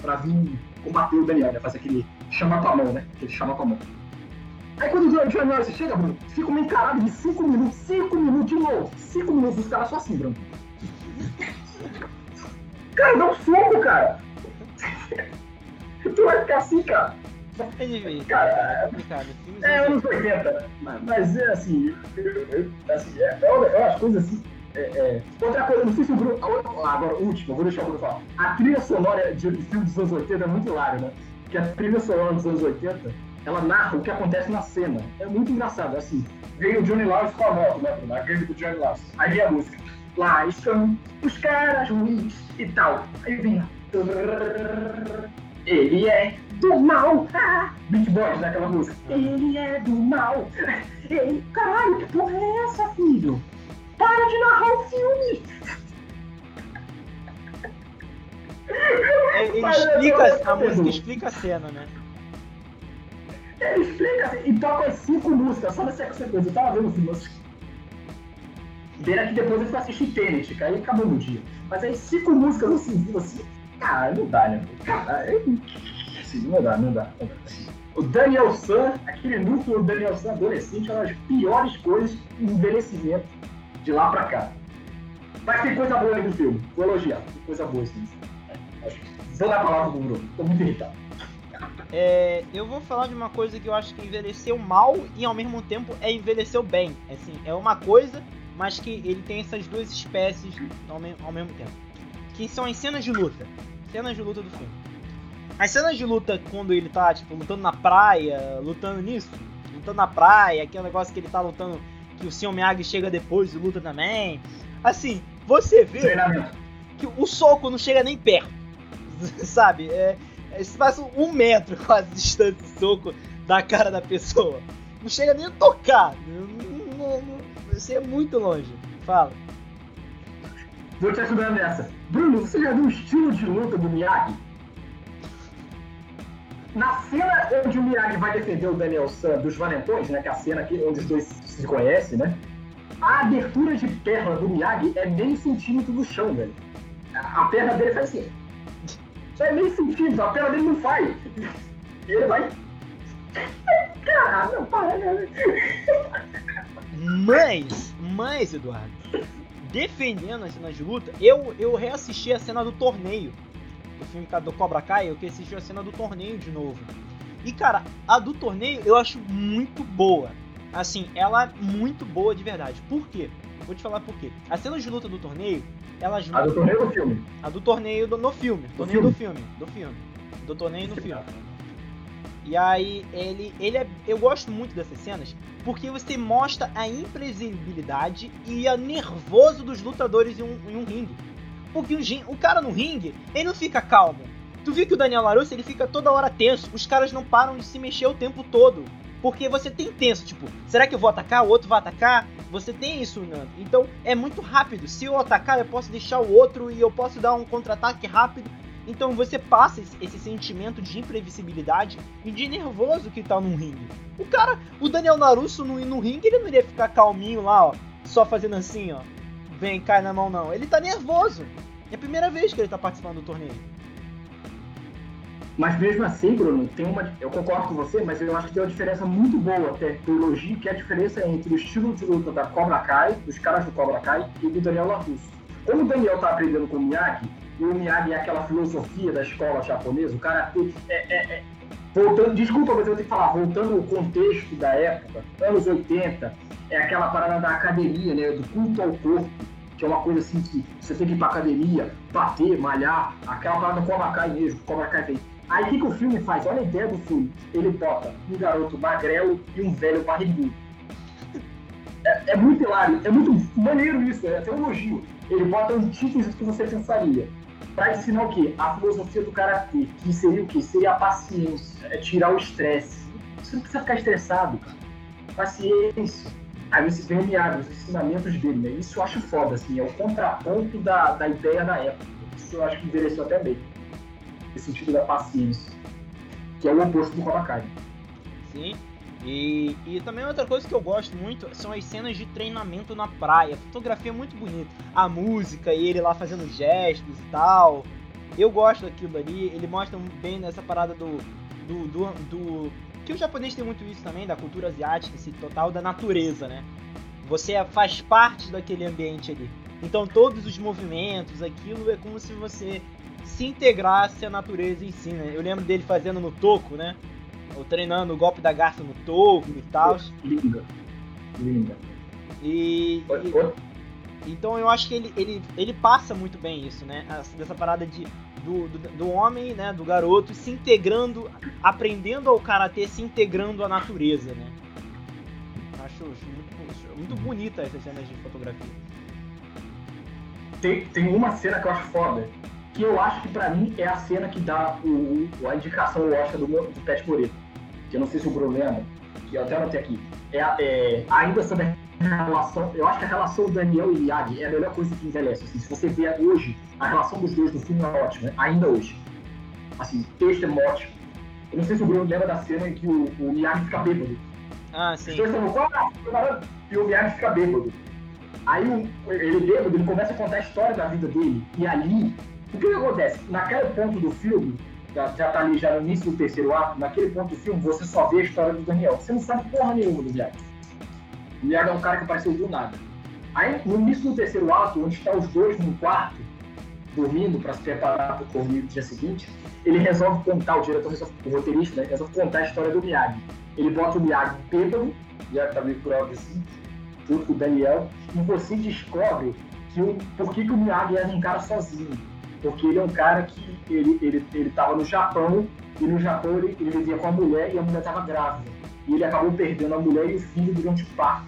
pra vir combater o Daniel, né? Fazer aquele chama tua mão, né? Aquele chama tua mão. Aí quando o Johnny Lawrence chega, Bruno, fica uma encarada de 5 minutos, 5 minutos de novo, 5 minutos, os caras só assim, Bruno. Cara, dá um soco, cara! tu vai ficar assim, cara. É difícil. Cara, é, é anos 80. Mas, mas é assim, assim é, é, é umas coisas assim. É, é. Outra coisa, não sei se o Bruno. Agora, último, vou deixar o Bruno falar. A trilha sonora de, filme dos anos 80 é muito hilária, né? Que a trilha sonora dos anos 80 ela narra o que acontece na cena. É muito engraçado, assim. Veio o Johnny Lawrence com a moto, né, Bruno? A gangue do Johnny Lawrence. Aí vem a música. Lá estão os caras ruins e tal. Aí vinha. Ele é do mal. Ah, Beat Boys, naquela né, música. Ele é do mal. Ei, caralho, que porra é essa, filho? Para de narrar o filme! É, ele explica, a música explica a cena, né? Ele explica e toca as cinco músicas, só nessa sequência. Eu tava vendo o filme, Pena que depois foi assistir Tenet, aí acabou no dia. Mas aí cinco músicas assim, assim, cara, não dá, né? Cara, assim, não dá, não dá. Não dá. O Daniel San, aquele núcleo do Daniel San adolescente, é uma das piores coisas em envelhecimento de lá pra cá. Mas tem coisa boa aí no filme, vou elogiar, tem coisa boa assim. Vou dar a palavra pro Bruno, tô muito irritado. É, eu vou falar de uma coisa que eu acho que envelheceu mal e ao mesmo tempo é envelheceu bem. Assim, é uma coisa mas que ele tem essas duas espécies ao, me ao mesmo tempo. Que são as cenas de luta. Cenas de luta do filme. As cenas de luta quando ele tá, tipo, lutando na praia, lutando nisso, lutando na praia, aquele negócio que ele tá lutando, que o Sr. Miyagi chega depois e luta também. Assim, você vê que o soco não chega nem perto. Sabe? É, é, se passa um metro quase de distância do soco da cara da pessoa. Não chega nem a tocar. Não, não, não, você é muito longe. Fala. Vou te ajudar nessa. Bruno, você já viu o estilo de luta do Miyagi? Na cena onde o Miyagi vai defender o Daniel San dos Valentões, né? Que é a cena onde os dois se conhecem, né? A abertura de perna do Miyagi é meio centímetro do chão, velho. A perna dele faz assim. É meio centímetro, a perna dele não faz. Ele vai. Caralho, para, né? Mas, mas, Eduardo, defendendo as cenas de luta, eu, eu reassisti a cena do torneio. Do filme do Cobra Kai, eu que assisti a cena do torneio de novo. E, cara, a do torneio eu acho muito boa. Assim, ela é muito boa de verdade. Por quê? Vou te falar por quê. As cenas de luta do torneio, elas... A do torneio do filme? A do torneio do, no filme. Do torneio filme. do filme. Do filme. Do torneio no filme. E aí, ele, ele é, eu gosto muito dessas cenas porque você mostra a imprevisibilidade e a nervoso dos lutadores em um, em um ringue. Porque o, o, cara no ringue, ele não fica calmo. Tu viu que o Daniel Larusso, ele fica toda hora tenso. Os caras não param de se mexer o tempo todo. Porque você tem tenso, tipo, será que eu vou atacar? O outro vai atacar? Você tem isso, Nando. Então é muito rápido. Se eu atacar, eu posso deixar o outro e eu posso dar um contra-ataque rápido então você passa esse sentimento de imprevisibilidade e de nervoso que tá num ringue. O cara, o Daniel Narusso no, no ringue, ele não iria ficar calminho lá, ó, só fazendo assim, ó. Vem, cai na mão, não. Ele tá nervoso. É a primeira vez que ele tá participando do torneio. Mas mesmo assim, Bruno, tem uma. Eu concordo com você, mas eu acho que tem uma diferença muito boa até teologia, que é a diferença entre o estilo de luta da Cobra Kai, dos caras do Cobra Kai, e do Daniel Larusso. Como o Daniel tá aprendendo com o Miyagi, o Miyagi é aquela filosofia da escola japonesa, o karatê é, é, é, voltando, desculpa, mas eu ter que falar, voltando ao contexto da época, anos 80, é aquela parada da academia, né? Do culto ao corpo, que é uma coisa assim que você tem que ir pra academia, bater, malhar, aquela parada do Cobra Kai mesmo, Cobra Kai vem. Aí o que, que o filme faz? Olha a ideia do filme. Ele bota um garoto magrelo e um velho barrigudo. É, é, muito hilário, é muito maneiro isso, é até um elogio. Ele bota antíteses que você pensaria. Pra ensinar o quê? A filosofia do karatê, que seria o quê? Seria a paciência, é tirar o estresse. Você não precisa ficar estressado, cara. Paciência. Aí você o Miyagi, os ensinamentos dele, né? Isso eu acho foda, assim, é o contraponto da, da ideia da época. Isso eu acho que envelheceu até bem. Esse sentido da paciência. Que é o oposto do Kobakai. Sim. E, e também outra coisa que eu gosto muito são as cenas de treinamento na praia. A fotografia é muito bonita. A música e ele lá fazendo gestos e tal. Eu gosto daquilo ali. Ele mostra bem nessa parada do, do, do, do que o japonês tem muito isso também, da cultura asiática, esse total da natureza, né? Você faz parte daquele ambiente ali. Então todos os movimentos, aquilo é como se você se integrasse à natureza em si, né? Eu lembro dele fazendo no toco, né? Ou treinando o golpe da garça no toco e tal. Linda. Linda. E, e, então eu acho que ele, ele, ele passa muito bem isso, né? Dessa parada de, do, do, do, homem, né? Do garoto se integrando, aprendendo ao karatê, se integrando à natureza, né? Acho, acho muito, muito bonita essas cenas de fotografia. Tem, tem uma cena que eu acho foda, que eu acho que pra mim é a cena que dá o, o a indicação Oscar do, do Pet Moreto que eu não sei se o Bruno lembra, que eu até anotei aqui, é, é, ainda sobre a relação, eu acho que a relação do Daniel e Miyagi é a melhor coisa que envelhece. Assim, se você vê hoje, a relação dos dois no filme é ótima, ainda hoje. Assim, texto é ótimo. Eu não sei se o Bruno lembra da cena em que o, o Miyagi fica bêbado. Ah, sim. Os dois estão ah, e o Miyagi fica bêbado. Aí ele bêbado, ele começa a contar a história da vida dele. E ali, o que, que acontece? Naquele ponto do filme, já, já tá ali já no início do terceiro ato, naquele ponto do filme, você só vê a história do Daniel. Você não sabe porra nenhuma do Miyagi. O Miyagi é um cara que apareceu do nada. Aí, no início do terceiro ato, onde estão os dois num quarto, dormindo para se preparar para o dia seguinte, ele resolve contar, o diretor, o roteirista, né, resolve contar a história do Miyagi. Ele bota o Miyagi bêbado, já tá meio por assim, junto com o Daniel, e você descobre que o, por que, que o Miyagi era um cara sozinho porque ele é um cara que ele, ele, ele tava no Japão, e no Japão ele, ele vivia com a mulher e a mulher estava grávida. E ele acabou perdendo a mulher e o filho durante o parto.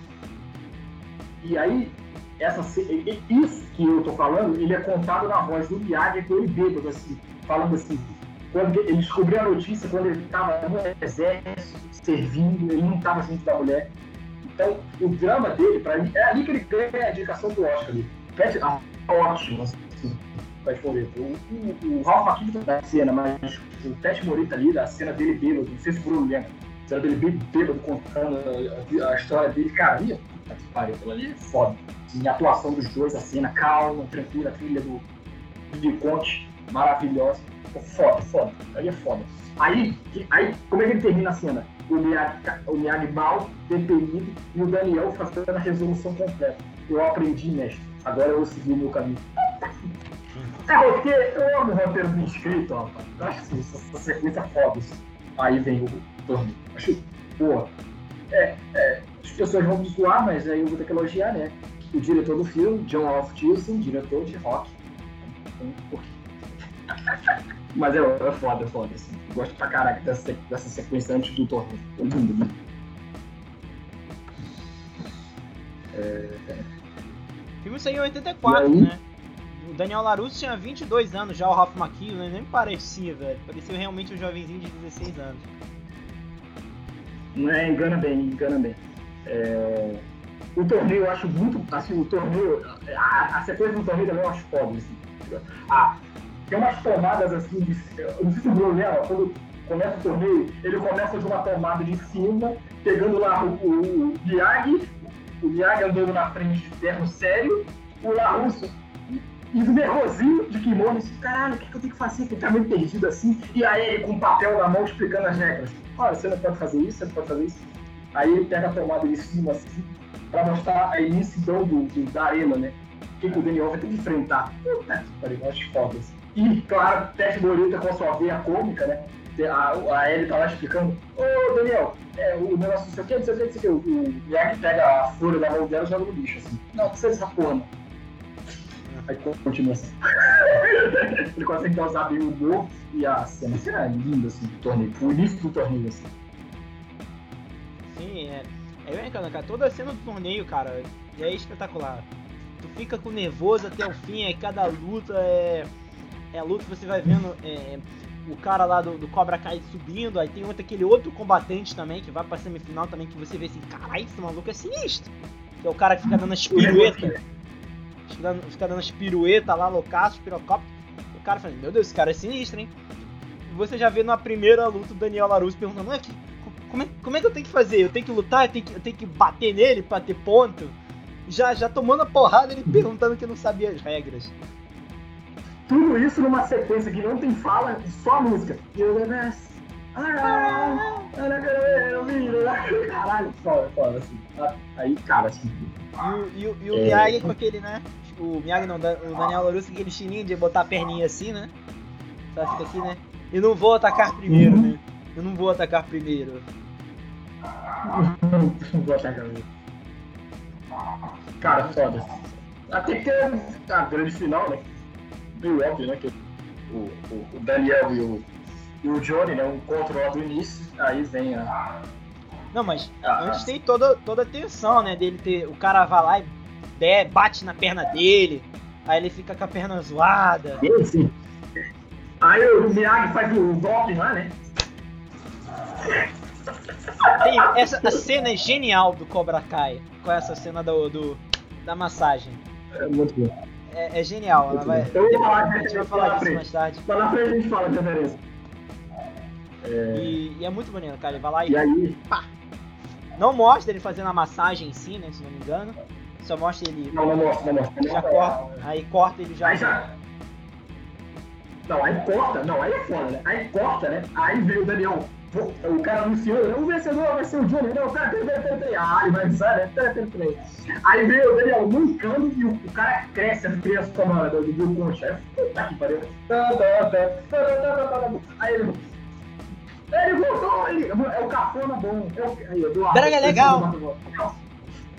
E aí, essa, isso que eu tô falando, ele é contado na voz do Miyagi com ele bêbado, assim, falando assim, quando ele descobriu a notícia quando ele estava no exército, servindo, ele não estava junto da mulher. Então, o drama dele, para mim, é ali que ele ganha a indicação do Oscar. Ali. Ah, ótimo, assim O, o, o Ralph Macchio da cena, mas o Pet Morita ali, da cena dele bêbado, não sei se o Bruno lembra, a cena dele bêbado contando a, a, história dele, cara, ali, pariu, aquilo ali é foda. Assim, a atuação dos dois, a cena calma, tranquila, a trilha do, do Conte, maravilhosa. Foda, foda, aí é foda. Aí, aí, como é que ele termina a cena? O Miyagi, o mal, deprimido, e o Daniel fazendo a resolução completa. Eu aprendi, mestre. Agora eu vou seguir o meu caminho. É porque eu amo o roteiro bem escrito, rapaz. Eu acho que essa, essa sequência foda. Assim. Aí vem o torneio. Acho, pô. É, é, as pessoas vão me zoar, mas aí eu vou ter que elogiar, né? O diretor do filme, John Alf Tilson, diretor de rock. Então, mas é, é foda, é foda. Assim. Gosto pra caraca dessa, dessa sequência antes do torneio. É lindo, né? É... O filme saiu em 84, né? O Daniel LaRusso tinha 22 anos já, o Ralph Macchio, né? Nem parecia, velho. Parecia realmente um jovenzinho de 16 anos. Não é, engana bem, engana bem. É... O torneio eu acho muito. Assim, o torneio. A, a sequência do torneio também eu acho foda, assim. Ah, tem umas tomadas assim de. Eu não sei se o Bruno lembra, quando começa o torneio, ele começa de uma tomada de cima, pegando lá o, o, o Miyagi, andando na frente de terno sério, o Larusso e nervosinho de kimono, assim, caralho, o que, que eu tenho que fazer? Que tá meio perdido assim. E aí ele com um papel na mão explicando as regras. Olha, você não pode fazer isso, você não pode fazer isso. Aí ele pega a tomada de cima assim, pra mostrar a imensidão do, do, da arena, né? O que, que o Daniel vai ter que enfrentar. Puta que pariu, foda. Assim. E, claro, Teste Bonita com a sua veia cômica, né? a, a Ellie tá lá explicando, ô Daniel, é, o negócio não sei o que, não sei o que, não sei o que, o Miyagi pega a folha da mão dela e joga no lixo, assim. Não, não precisa dessa porra, não. Aí continua assim. Ele consegue causar bem o humor e a cena será linda, assim, do torneio, o início do torneio, assim. Sim, é. É bem cara, toda a cena do torneio, cara, é espetacular. Tu fica com nervoso até o fim, aí cada luta é. É a luta que você vai vendo. É, o cara lá do, do Cobra Kai subindo, aí tem outro, aquele outro combatente também, que vai pra semifinal também, que você vê assim, caralho, esse maluco é sinistro. Que é o cara que fica dando as piruetas. Fica dando, fica dando as piruetas lá, loucaço, pirocópio. O cara fala, meu Deus, esse cara é sinistro, hein? Você já vê na primeira luta o Daniel Larusso perguntando, é que, como, é, como é que eu tenho que fazer? Eu tenho que lutar? Eu tenho que, eu tenho que bater nele pra ter ponto? Já, já tomando a porrada, ele perguntando que não sabia as regras. Tudo isso numa sequência que não tem fala, só música. Caralho, foda, foda, assim. Aí, cara, assim. E, o, e o é... Miyagi com aquele, né? O Miyagi não, o Daniel Larusso com aquele chininho de botar a perninha assim, né? Só fica aqui, né? E não vou atacar primeiro, uhum. né? Eu não vou atacar primeiro. não vou atacar primeiro. Cara, foda. Até que a grande final, né? meio óbvio, né? Que o, o, o Daniel e o, e o Johnny, né? Um contra lá do início, aí vem a. Não, mas ah, antes tem toda, toda a tensão, né? Dele ter. O cara vai lá e bate na perna dele, aí ele fica com a perna zoada. Sim, sim. Aí o Miyagi faz o golpe lá, né? Tem, essa a cena é genial do Cobra Kai, com essa cena do, do da massagem. É muito bom é, é genial. Ela vai, então, depois, a gente vai falar disso mais tarde. Na frente a gente fala de referência. É... E, e, é muito bonito, cara. Ele vai lá e. E aí? Pá! Não mostra ele fazendo a massagem em si, né? Se não me engano. Só mostra ele. Não, não mostra, não mostra. Já corta. Aí corta ele já. Aí já. Não, aí corta, não, aí é foda, né? Aí corta, né? Aí veio o Daniel o cara anunciou, né? o vencedor vai ser o Johnny. Não, pera, pera, pera, pera, pera. Ah, ele vai avisar, né? Aí veio o Daniel mancando e o, o cara cresce, as crianças tomando do Bill Concha. Puta que pariu. Aí ele. Ele voltou, ele, é o cafona bom. É o, aí, Eduardo. Brega legal.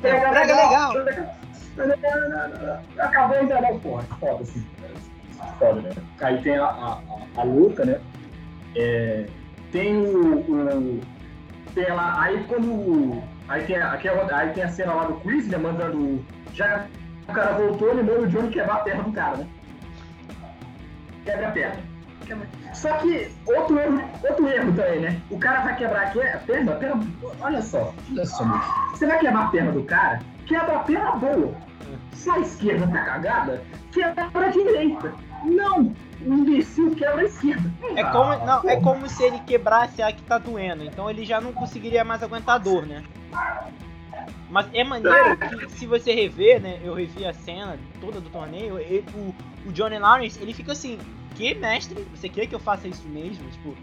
Brega, Brega legal. Acabou ainda não, porra. Foda, assim. Foda, né? Aí tem a, a, a, a luta, né? É, tem o, o tem lá, aí quando aí tem, aqui, é aí tem a cena lá do Chris, né, mandando já o cara voltou, ele manda o Johnny quebrar a perna do cara, né? Quebra a perna. Só que outro erro, outro erro também, né? O cara vai quebrar aqui a perna, a perna, olha só, olha só, você vai quebrar a perna do cara, quebra a perna boa. Se a esquerda tá cagada, quebra a direita. Não, o imbecil quebra a esquerda. É como, não, é como se ele quebrasse a que tá doendo, então ele já não conseguiria mais aguentar a dor, né? Mas é maneiro que, se você rever, né? Eu revi a cena toda do torneio, ele, o, o Johnny Lawrence, ele fica assim, que mestre, você quer que eu faça isso mesmo? Tipo,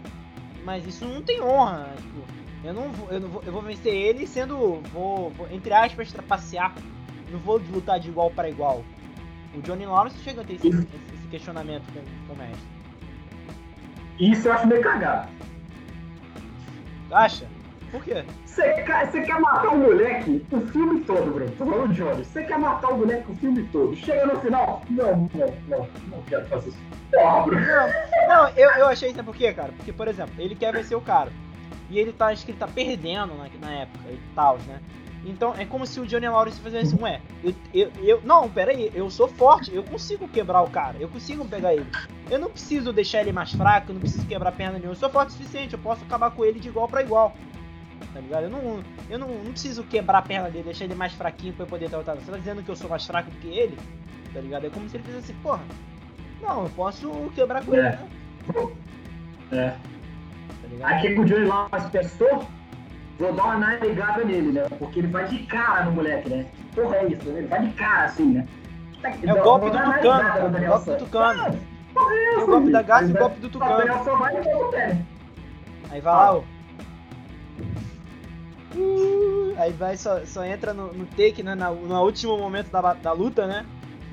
mas isso não tem honra, tipo, eu não vou, eu não vou, eu vou vencer ele sendo, vou, vou entre aspas, trapacear, não vou lutar de igual para igual. O Johnny Lawrence chega a ter esse, esse questionamento com, com o mestre. Isso eu acho meio cagado. Acha? Por quê? Você quer, quer matar o moleque o filme todo, Bruno. Tô falando de Johnny. Você quer matar o moleque o filme todo. Chega no final. Não, não, não. Não quero fazer isso. Não, não eu, eu achei isso por quê, cara? Porque, por exemplo, ele quer vencer o cara. E ele tá, ele tá perdendo na, na época e tal, né? Então é como se o Johnny Lawrence fizesse assim, ué, eu, eu, eu, não, peraí, eu sou forte, eu consigo quebrar o cara, eu consigo pegar ele. Eu não preciso deixar ele mais fraco, eu não preciso quebrar perna nenhuma, eu sou forte o suficiente, eu posso acabar com ele de igual para igual. Tá ligado? Eu não, eu não, não preciso quebrar a perna dele, deixar ele mais fraquinho pra eu poder derrotar. Você tá dizendo que eu sou mais fraco do que ele? Tá ligado? É como se ele fizesse assim, porra, não, eu posso quebrar com é. ele, né? É. Tá Aqui que o Johnny Lawrence testou vou dar uma navegada nele, né? Porque ele vai de cara no moleque, né? Porra, é isso, né? Ele vai de cara assim, né? É o golpe do tucano, é o golpe do tucano. É o golpe da gata e o golpe do tucano. Só vai e Aí vai lá, ó. Uh, aí vai, só, só entra no, no take, né? Na, no último momento da, da luta, né?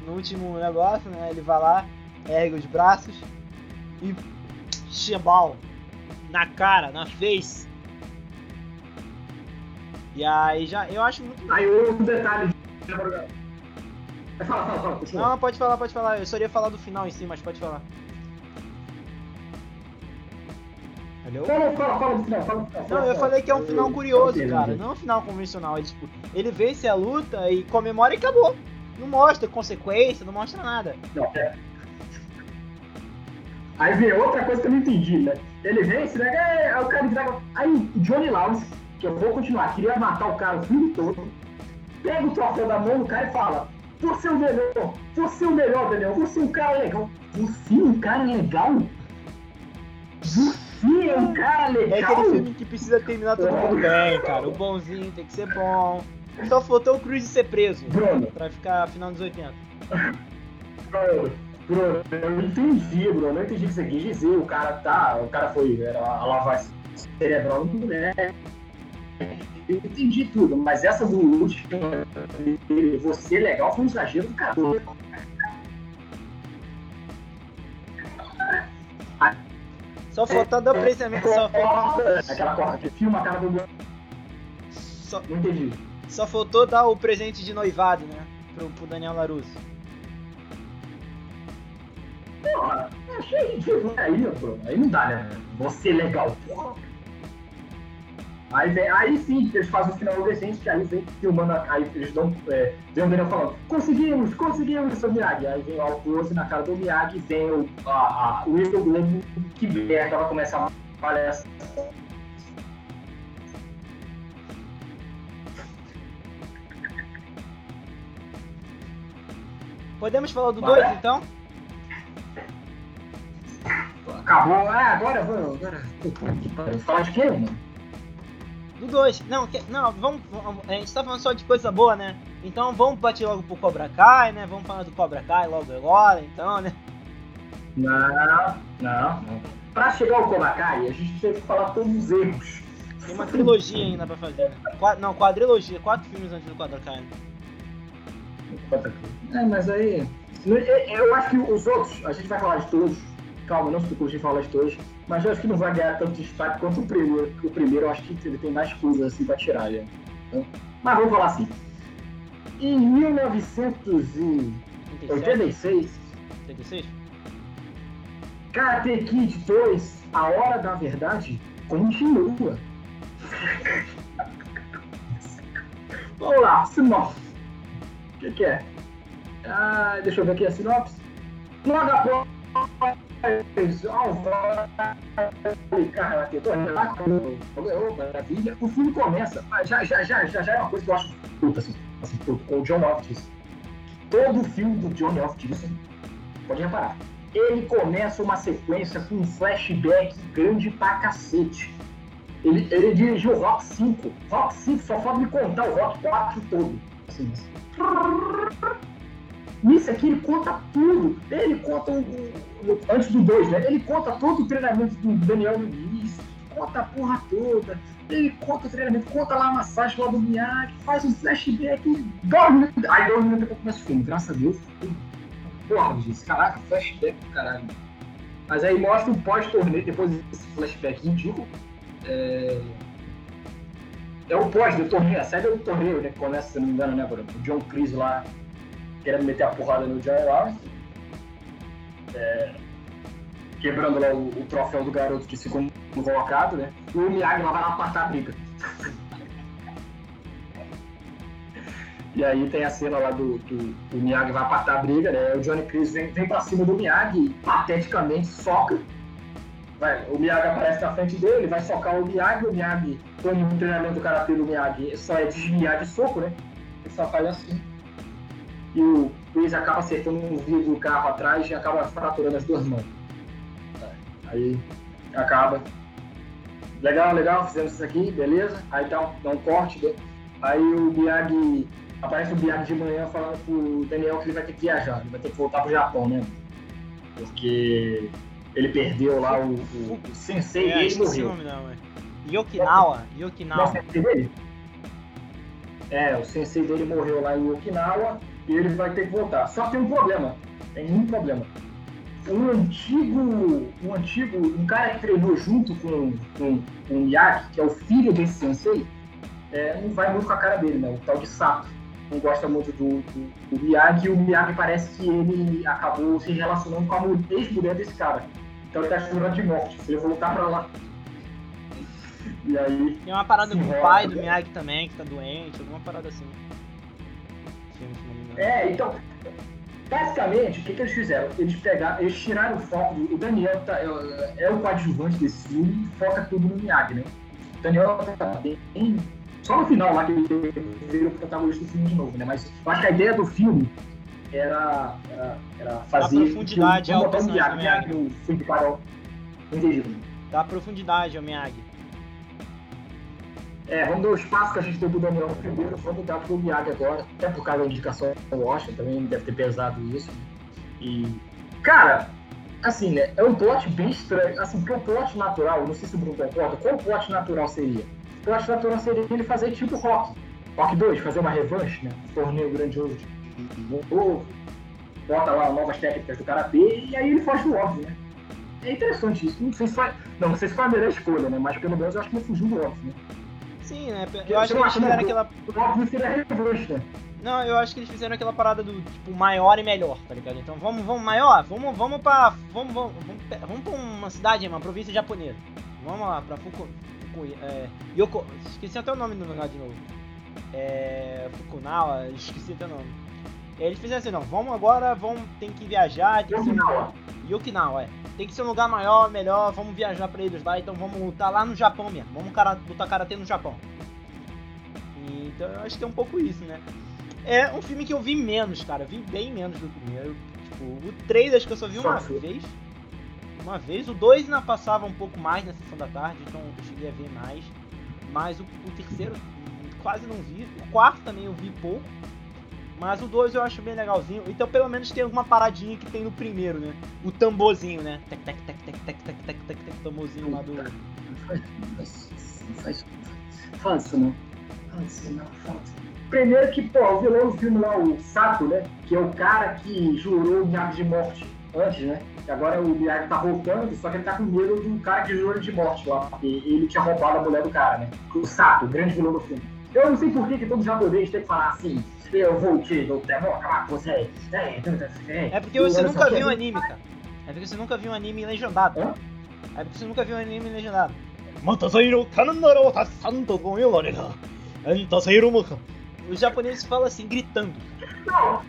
No último negócio, né? Ele vai lá, ergue os braços e. Chebal. na cara, na face. E aí já, eu acho muito. Aí um detalhe. Fala, fala, fala, continua. Não, pode falar, pode falar. Eu só ia falar do final em si, mas pode falar. Entendeu? Fala, fala, fala do final, fala do final. Não, eu falei que é um final curioso, cara. Não é um final convencional. Ele, tipo, ele vence a luta e comemora e acabou. Não mostra consequência, não mostra nada. Não, é. Aí vem outra coisa que eu não entendi, né? Ele vence, né? É, o cara entrega. Aí Johnny Lawrence, que eu vou continuar, queria matar o cara o filme todo, pega o troféu da mão do cara e fala: Você é o melhor, você é o melhor, Daniel, você é um cara legal. Você é um cara legal? Você é um cara legal? É aquele filme que precisa terminar todo mundo bem, cara. O bonzinho tem que ser bom. Só faltou o Cruz ser preso. Bruno. Pra ficar final dos 80. Bruno, Bruno, eu entendi, Bruno. Eu entendi o que você quis dizer. O cara tá. O cara foi. Era a lavagem cerebral do mulher. Eu entendi tudo, mas essa do último, você legal, foi um exagero do cara. Só faltando o apreciamento. Só, Aquela corda que filma a cara do. só, Não entendi. só faltou dar o presente de noivado, né? Pro, pro Daniel Larusso. Porra, achei ridículo. Aí, aí não dá, né? Você é legal, porra. Aí, vem, aí sim, eles fazem o final decente, que aí vem filmando, a- aí eles dão, é, vem o Daniel falando, conseguimos, conseguimos, seu Miyagi. Aí vem lá o close na cara do Miyagi, vem o, a, a, o Globo, que merda, ela começa a palestra. Podemos falar do Bora. 2 então? Acabou, ah, agora vamos, agora. Vamos falar de quê, mano? Do 2. Não, que- não vamos, vamos- A gente tá falando só de coisa boa, né? Então vamos partir logo pro Cobra Kai, né? Vamos falar do Cobra Kai logo agora, então, né? Não, não, não. Pra chegar ao Cobra Kai, a gente tem que falar todos os erros. Tem uma trilogia ainda pra fazer, né? Qua- não, quadrilogia. Quatro filmes antes do Cobra Kai, né? É, mas aí. Eu, eu acho que os outros, a gente vai falar de todos. Calma, não se em falar todos. Mas eu acho que não vai ganhar tanto destaque quanto o primeiro. O primeiro eu acho que ele tem mais coisas assim pra tirar. Né? Então, mas vamos falar assim. Em 1986, 37? 36? Karate Kid 2, A Hora da Verdade, continua. Vamos lá, sinopse. O que, que é? Ah, deixa eu ver aqui a sinopse. Logo após O filme começa. Já, já, já, já, é uma coisa que eu acho puta, assim, assim, com o John Office. Todo filme do John Office, pode reparar ele começa uma sequência com um flashback grande pra cacete. Ele, ele dirigiu o Rock 5. Rock 5 só pode me contar o Rock 4 todo. Assim, Nisso aqui ele conta tudo. Ele conta o, o- antes do 2, né? Ele conta todo o treinamento do Daniel no início, conta a porra toda. Ele conta o treinamento, conta lá a massagem lá do Miyagi, faz um flashback, dorme. Aí minutos depois começa o filme, graças a Deus. Porra, gente, caraca, flashback do caralho. Mas aí mostra o pós-torneio, depois desse flashback ridículo. É, é o pós do torneio, a série do torneio, né? Que começa, se não me engano, né, Bruno? O John Chris lá querendo meter a porrada no John Lawrence. É, quebrando lá o, o troféu do garoto de segundo colocado, né? E o Miyagi vai lá apartar a briga. E aí tem a cena lá do, do, do Miyagi vai apartar a briga, né? O Johnny Chris vem, vem pra cima do Miyagi e pateticamente soca. Vai, o Miyagi aparece na frente dele, vai socar o Miyagi, o Miyagi, como o treinamento do karatê do Miyagi, só é desviar de soco, né? Ele só faz assim. E o Chris acaba acertando um vidro do carro atrás e acaba fraturando as duas mãos. Aí acaba. Legal, legal, fizemos isso aqui, beleza. Aí dá um, dá um corte. né? Aí o Miyagi. Aparece o Miyagi de manhã falando pro Daniel que ele vai ter que viajar, ele vai ter que voltar pro Japão, né? Porque ele perdeu lá o, o, o sensei É, e ele morreu. nome não, é. Yokinawa. Yokinawa. sensei dele? É, o sensei dele morreu lá em Okinawa e ele vai ter que voltar. Só que tem um problema. Tem um problema. um antigo, um antigo, um cara que treinou junto com, com, com o Miyagi, que é o filho desse sensei, é, não vai muito com a cara dele, né? O tal de Sato. Não gosta muito do, do, do Miyagi, e o Miyagi parece que ele acabou se relacionando com a ex-mulher desse cara. Então ele tá chorando de morte. Se ele voltar pra lá. E aí. Tem uma parada com o pai do Miyagi também, que tá doente, alguma parada assim. É, então, Basicamente, o que, que eles fizeram? Eles pegaram, eles tiraram o foco. O Daniel tá, é, é, o coadjuvante desse filme e foca tudo no Miyagi, né? O Daniel tá bem. Só no final lá que ele vira o protagonista do filme de novo, né? Mas eu acho que a ideia do filme era, era, era fazer. Dá profundidade ao personagem Miyagi, do Miyagi. filme de Carol. Entendi. Dá profundidade ao Miyagi. É, vamos dar o espaço que a gente deu pro Daniel primeiro, vamos dar pro Miyagi agora, até por causa da indicação do Washington, também deve ter pesado isso. E, cara, assim, né, é um plot bem estranho, assim, porque o plot natural, não sei se o Bruno concorda, qual plot natural seria? O plot natural seria ele fazer tipo Rock, Rock 2, fazer uma revanche, né, um torneio grandioso de novo, bota lá novas técnicas do Karatê, e aí ele foge do óbvio, né. É interessante isso, não sei se foi, não, não sei se foi a melhor escolha, né, mas pelo menos eu acho que ele fugiu do óbvio, né. Sim, né? Eu acho que eles fizeram aquela. Não, eu acho que eles fizeram aquela parada do tipo maior e melhor, tá ligado? Então vamos, vamos maior, vamos, vamos pra. Vamos, vamos, vamos, vamos pra uma cidade, uma província japonesa. Vamos lá, pra Fuku. Fuku é, Yoko. Esqueci até o nome do lugar de novo. É. Fukunawa, esqueci até o nome. Aí eles fizeram assim, não, vamos agora, vamos, tem que viajar, tem que ser um... Yokinawa, é. Tem que ser um lugar maior, melhor, vamos viajar pra eles lá, então vamos lutar lá no Japão mesmo. Vamos cara, lutar karatê no Japão. Então eu acho que é um pouco isso, né? É um filme que eu vi menos, cara. Eu vi bem menos do primeiro. Tipo, o 3 acho que eu só vi uma só vez. Uma vez. O 2 ainda passava um pouco mais na sessão da tarde, então eu cheguei a ver mais. Mas o, o terceiro quase não vi. O quarto também eu vi pouco. Mas o 2 eu acho bem legalzinho. Então pelo menos tem alguma paradinha que tem no primeiro, né? O tamborzinho, né? Tec, tec, tec, tec, tec, tec, tec, tec, tec, tamborzinho lá do. Faz isso não. Isso não. Primeiro que, pô, o vilão do filme lá, o Sato, né? Que é o cara que jurou o Miyagi de morte antes, né? E agora o Miyagi tá voltando, só que ele tá com medo do cara que jurou de morte lá. Porque ele tinha roubado a mulher do cara, né? O Sato, o grande vilão do filme. Eu não sei por que, que todo japonês tem que falar assim eu vou te lutar, vou acabar com você. É porque você nunca viu um anime, cara. É porque você nunca viu um anime legendado. Hã? É porque você nunca viu um anime legendado. Os japoneses falam assim, gritando. Não.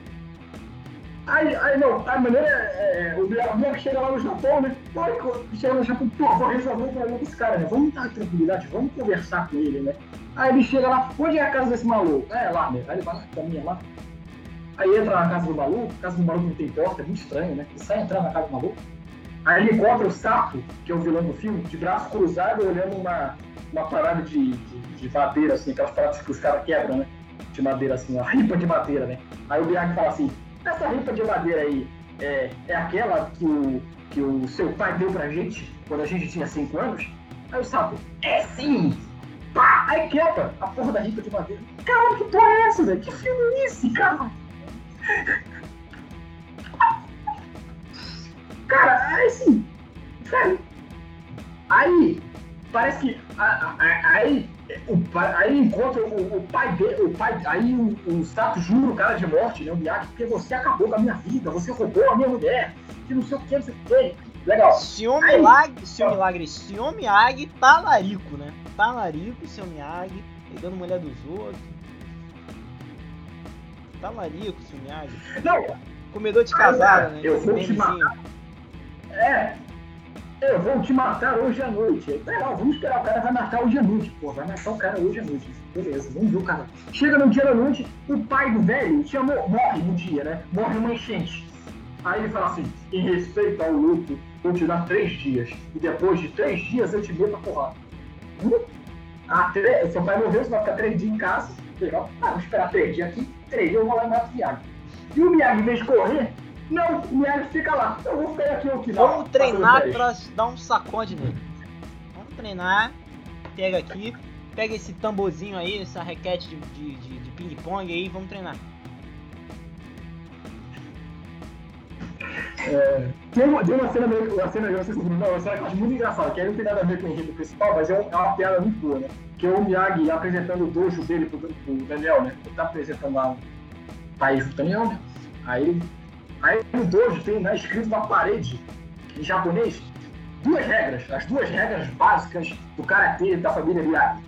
Aí, aí não, a maneira é, é o Bianco chega lá no Japão, né? Chega no Japão, pô, vou resolver o problema desse cara, né? Vamos dar tranquilidade, vamos conversar com ele, né? Aí ele chega lá, onde é a casa desse maluco? É lá, né? Aí ele vai lá, caminha lá. Aí entra na casa do maluco, a casa do maluco não tem porta, é muito estranho, né? Ele sai entrando na casa do maluco. Aí ele encontra o Sato, que é o vilão do filme, de braço cruzado, olhando uma, uma parada de, de, de madeira, assim, aquelas paradas que os caras quebram, né? De madeira, assim, uma ripa de madeira, né? Aí o Biag fala assim, essa ripa de madeira aí é, é aquela que o, que o seu pai deu pra gente quando a gente tinha 5 anos? Aí o Sato, é sim! Pá! Aí quebra a porra da ripa de madeira. Caralho, que porra é essa, velho? Que filme é cara? Cara, aí sim. Aí, parece que. Aí, o pai, aí encontra o, o pai dele, o pai. Aí o, o Sato jura o cara de morte, né? O Miyagi, porque você acabou com a minha vida, você roubou a minha mulher, que não sei o que, não sei o que. Legal. Senhor Milagre, senhor Milagre, senhor Miyagi talarico, né? Talarico, senhor Miyagi, pegando mulher dos outros. Talarico, senhor Miyagi. Não. Comedor de casada, né? Eu vou te matar. É. Eu vou te matar hoje à noite. Legal, vamos esperar. O cara vai matar hoje à noite. Pô, vai matar o cara hoje à noite. Beleza, vamos ver o cara. Chega no dia da noite, o pai do velho chamou, morre no dia, né? Morre uma enchente. Aí ele fala assim: em respeito ao luto, vou te dar três dias. E depois de três dias eu te meto a porrada. Hum? Ah, seu pai morreu, você vai ficar três dias em casa. Legal. Ah, vou esperar três dias aqui. Três dias eu vou lá e mato o Miyagi. E o Miyagi, em vez de correr, não, o Miyagi fica lá. Eu vou ficar aqui aqui. Vamos treinar pra dar um sacode nele. Vamos treinar. Pega aqui. Pega esse tamborzinho aí, essa raquete de, de, de, de ping-pong aí, vamos treinar. É, tem, uma, tem uma cena meio. Uma cena, não sei se não, uma que eu acho muito engraçada, que aí não tem nada a ver com o enredo principal, mas é, um, é uma piada muito boa, né? Que é o Miyagi apresentando o dojo dele pro, pro Daniel, né? Ele tá apresentando lá o país do Daniel, né? Aí, aí no dojo tem né, escrito na parede, em japonês, duas regras, as duas regras básicas do karatê da família Miyagi.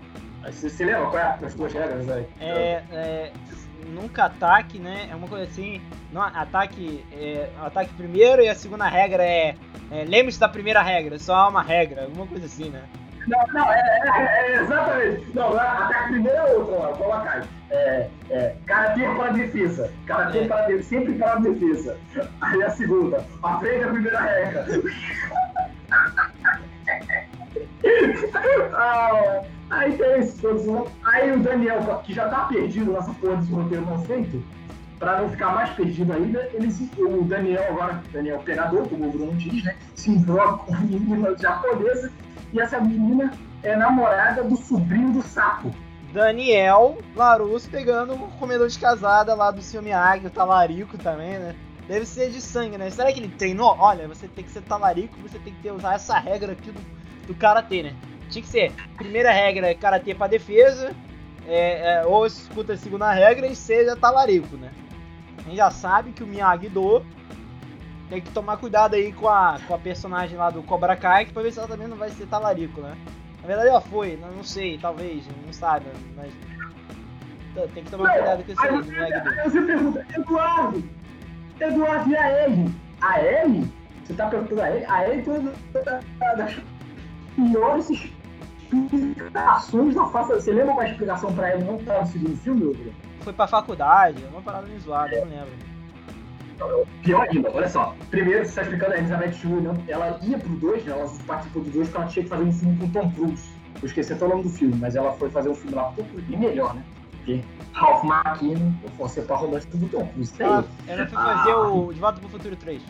Você, você lembra qual é as duas regras aí? É, é, nunca ataque, né? É uma coisa assim. Não, ataque, é, ataque primeiro e a segunda regra é, é lembre-se da primeira regra, só há uma regra, alguma coisa assim, né? Não, não, é, é, é exatamente. Não, ataque primeiro é outra lá, coloca aí. É, é, karatê para defesa. Karatê é. para defesa, sempre para defesa. Aí a segunda, a primeira regra. ah, Aí tem esses todos. Aí o Daniel, que já tá perdido nessa porra desse roteiro não feito, pra não ficar mais perdido ainda, eles, o Daniel agora, Daniel Penador, como o Bruno diz, né? Se envolve com menina japonesa e essa menina é namorada do sobrinho do sapo. Daniel Larusso pegando o comedor de casada lá do seu Miyagi, o talarico também, né? Deve ser de sangue, né? Será que ele treinou? Olha, você tem que ser talarico, você tem que ter, usar essa regra aqui do, do karatê, né? Tinha que ser, primeira regra é karatê pra defesa, é, é, ou escuta a segunda regra e seja talarico, né? A gente já sabe que o Miyagi-Do tem que tomar cuidado aí com a, com a personagem lá do Cobra Kai, que pra ver se ela também não vai ser talarico, né? Na verdade ela foi, não, não sei, talvez, não sabe, mas tem que tomar cuidado com esse aí. Aí você pergunta, Eduardo, Eduardo, e a Ellie? A Ellie? Você tá perguntando a Ellie? A Ellie tem das piores explicações na face. Você lembra qual a explicação pra ela não estar no segundo filme? Foi pra faculdade, é uma parada zoada, não lembro. Pior ainda, olha só. Primeiro, você está explicando a Elizabeth Shue, ela ia pro 2, né? Ela participou do 2 porque ela tinha que fazer um filme com Tom Cruise. Eu esqueci até o nome do filme, mas ela foi fazer um filme lá um pouco melhor, né? Porque Ralph Macchino, você para romântico do Tom Cruise. Ela, ela foi fazer ah. o De Volta pro Futuro 3.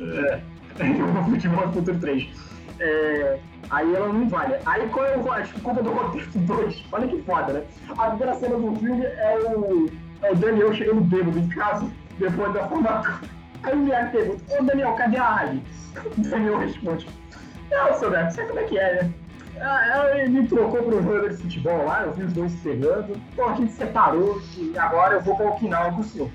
É, De Volta pro Futuro 3. É, aí ela não vale. Aí qual é o tipo, conta do roteiro 2? Olha que foda, né? A primeira cena do filme é o, o Daniel chegando bêbado em casa, depois da formatura. Aí o Miyagi pergunta, ô Daniel, cadê a Ali? O Daniel responde, não, seu Neto, sabe como é que é, né? Ah, me trocou um jogador de futebol lá, eu vi os dois pegando, pô, a gente separou e agora eu vou para o Okinawa com o senhor.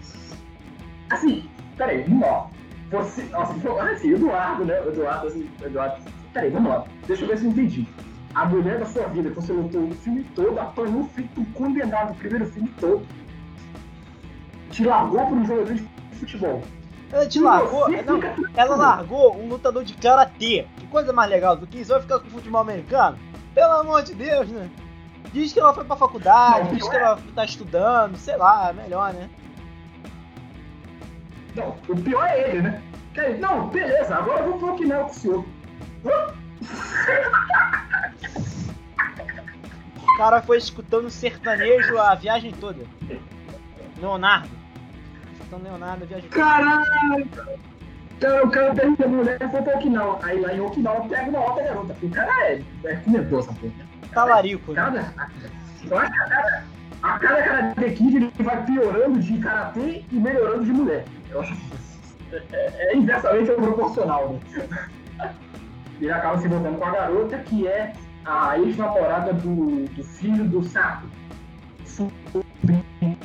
Assim, peraí, vamos lá. Você, nossa, assim, Eduardo, né? Eduardo, assim, Eduardo Peraí, vamos lá. Deixa eu ver se eu entendi. A mulher da sua vida, que você lutou o filme todo, apanhou feito condenado o primeiro filme todo, te largou para um jogador de futebol. Ela te largou? Não, ela largou um lutador de karatê. Que coisa mais legal do que isso? Vai ficar com futebol americano? Pelo amor de Deus, né? Diz que ela foi pra faculdade, não, diz que é... ela tá estudando, sei lá, melhor, né? Não, o pior é ele, né? Não, beleza, agora eu vou pro Okinawa com o senhor. O cara foi escutando sertanejo a viagem toda. Leonardo. Escutando Leonardo toda. Caralho! Então, o cara pergunta a mulher foi pra Okinawa. Aí lá em Okinawa pega uma outra garota. O cara é, é comedor essa porra. Talarico, né? Cada, que a cada, a cada Karate Kid ele vai piorando de karatê e melhorando de mulher. Eu acho é, é, inversamente proporcional, né? ele acaba se envolvendo com a garota, que é a ex-namorada do, do filho do. Sobrinho,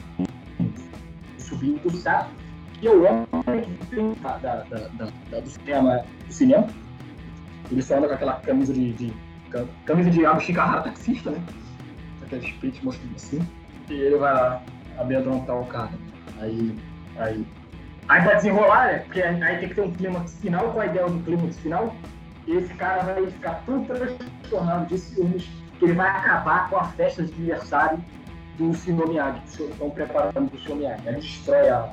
sobrinho do Sato, que o homem que tem da, da, da, da, do cinema. Do cinema. Ele só anda com aquela camisa de. de camisa de Abu Shikahara taxista, né? Aqueles peitos mostrando assim. E ele vai lá amedrontar o cara. Aí. Aí. Aí pra desenrolar, né? Porque aí tem que ter um clímax final. Qual a ideia do clímax final? esse cara vai ficar tão transtornado de ciúmes que ele vai acabar com a festa de aniversário do Sr. Miyagi, que estão preparando para o Sr. Miyagi. Ele destrói a,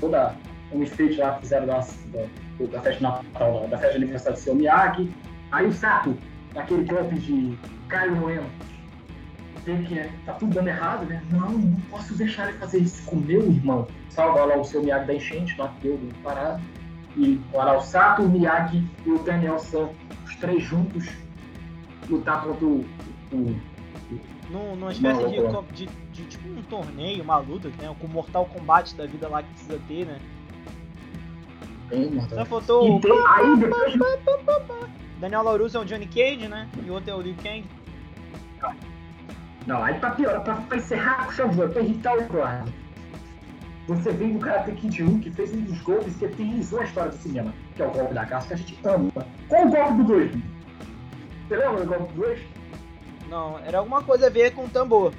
toda um enfeite lá que fizeram da, da, da festa Natal, da festa aniversário do Sr. Miyagi. Aí o Sato, naquele golpe de Caio Noema, vê que é, tá tudo dando errado, né? Não, não posso deixar ele fazer isso com meu irmão. Salva lá o Sr. Miyagi da enchente, bateu, parado e o Arausato, o Miyagi e o Daniel San, os três juntos, lutar contra o. o, num, numa espécie de, de, de, tipo um torneio, uma luta, né? Com o Mortal Kombat da vida lá que precisa ter, né? Bem mortal. Só faltou o. Tem, aí depois Daniel LaRusso é o Johnny Cage, né? E o outro é o Liu Kang. Não, aí pra piorar, pra, pra encerrar com chave, pra irritar o Eduardo. Você vem do Karate Kid 1, que fez um dos golpes que eternizou a história do cinema, que é o golpe da caça, que a gente ama. Qual o golpe do 2? Você lembra do golpe do 2? Não, era alguma coisa a ver com o tambor.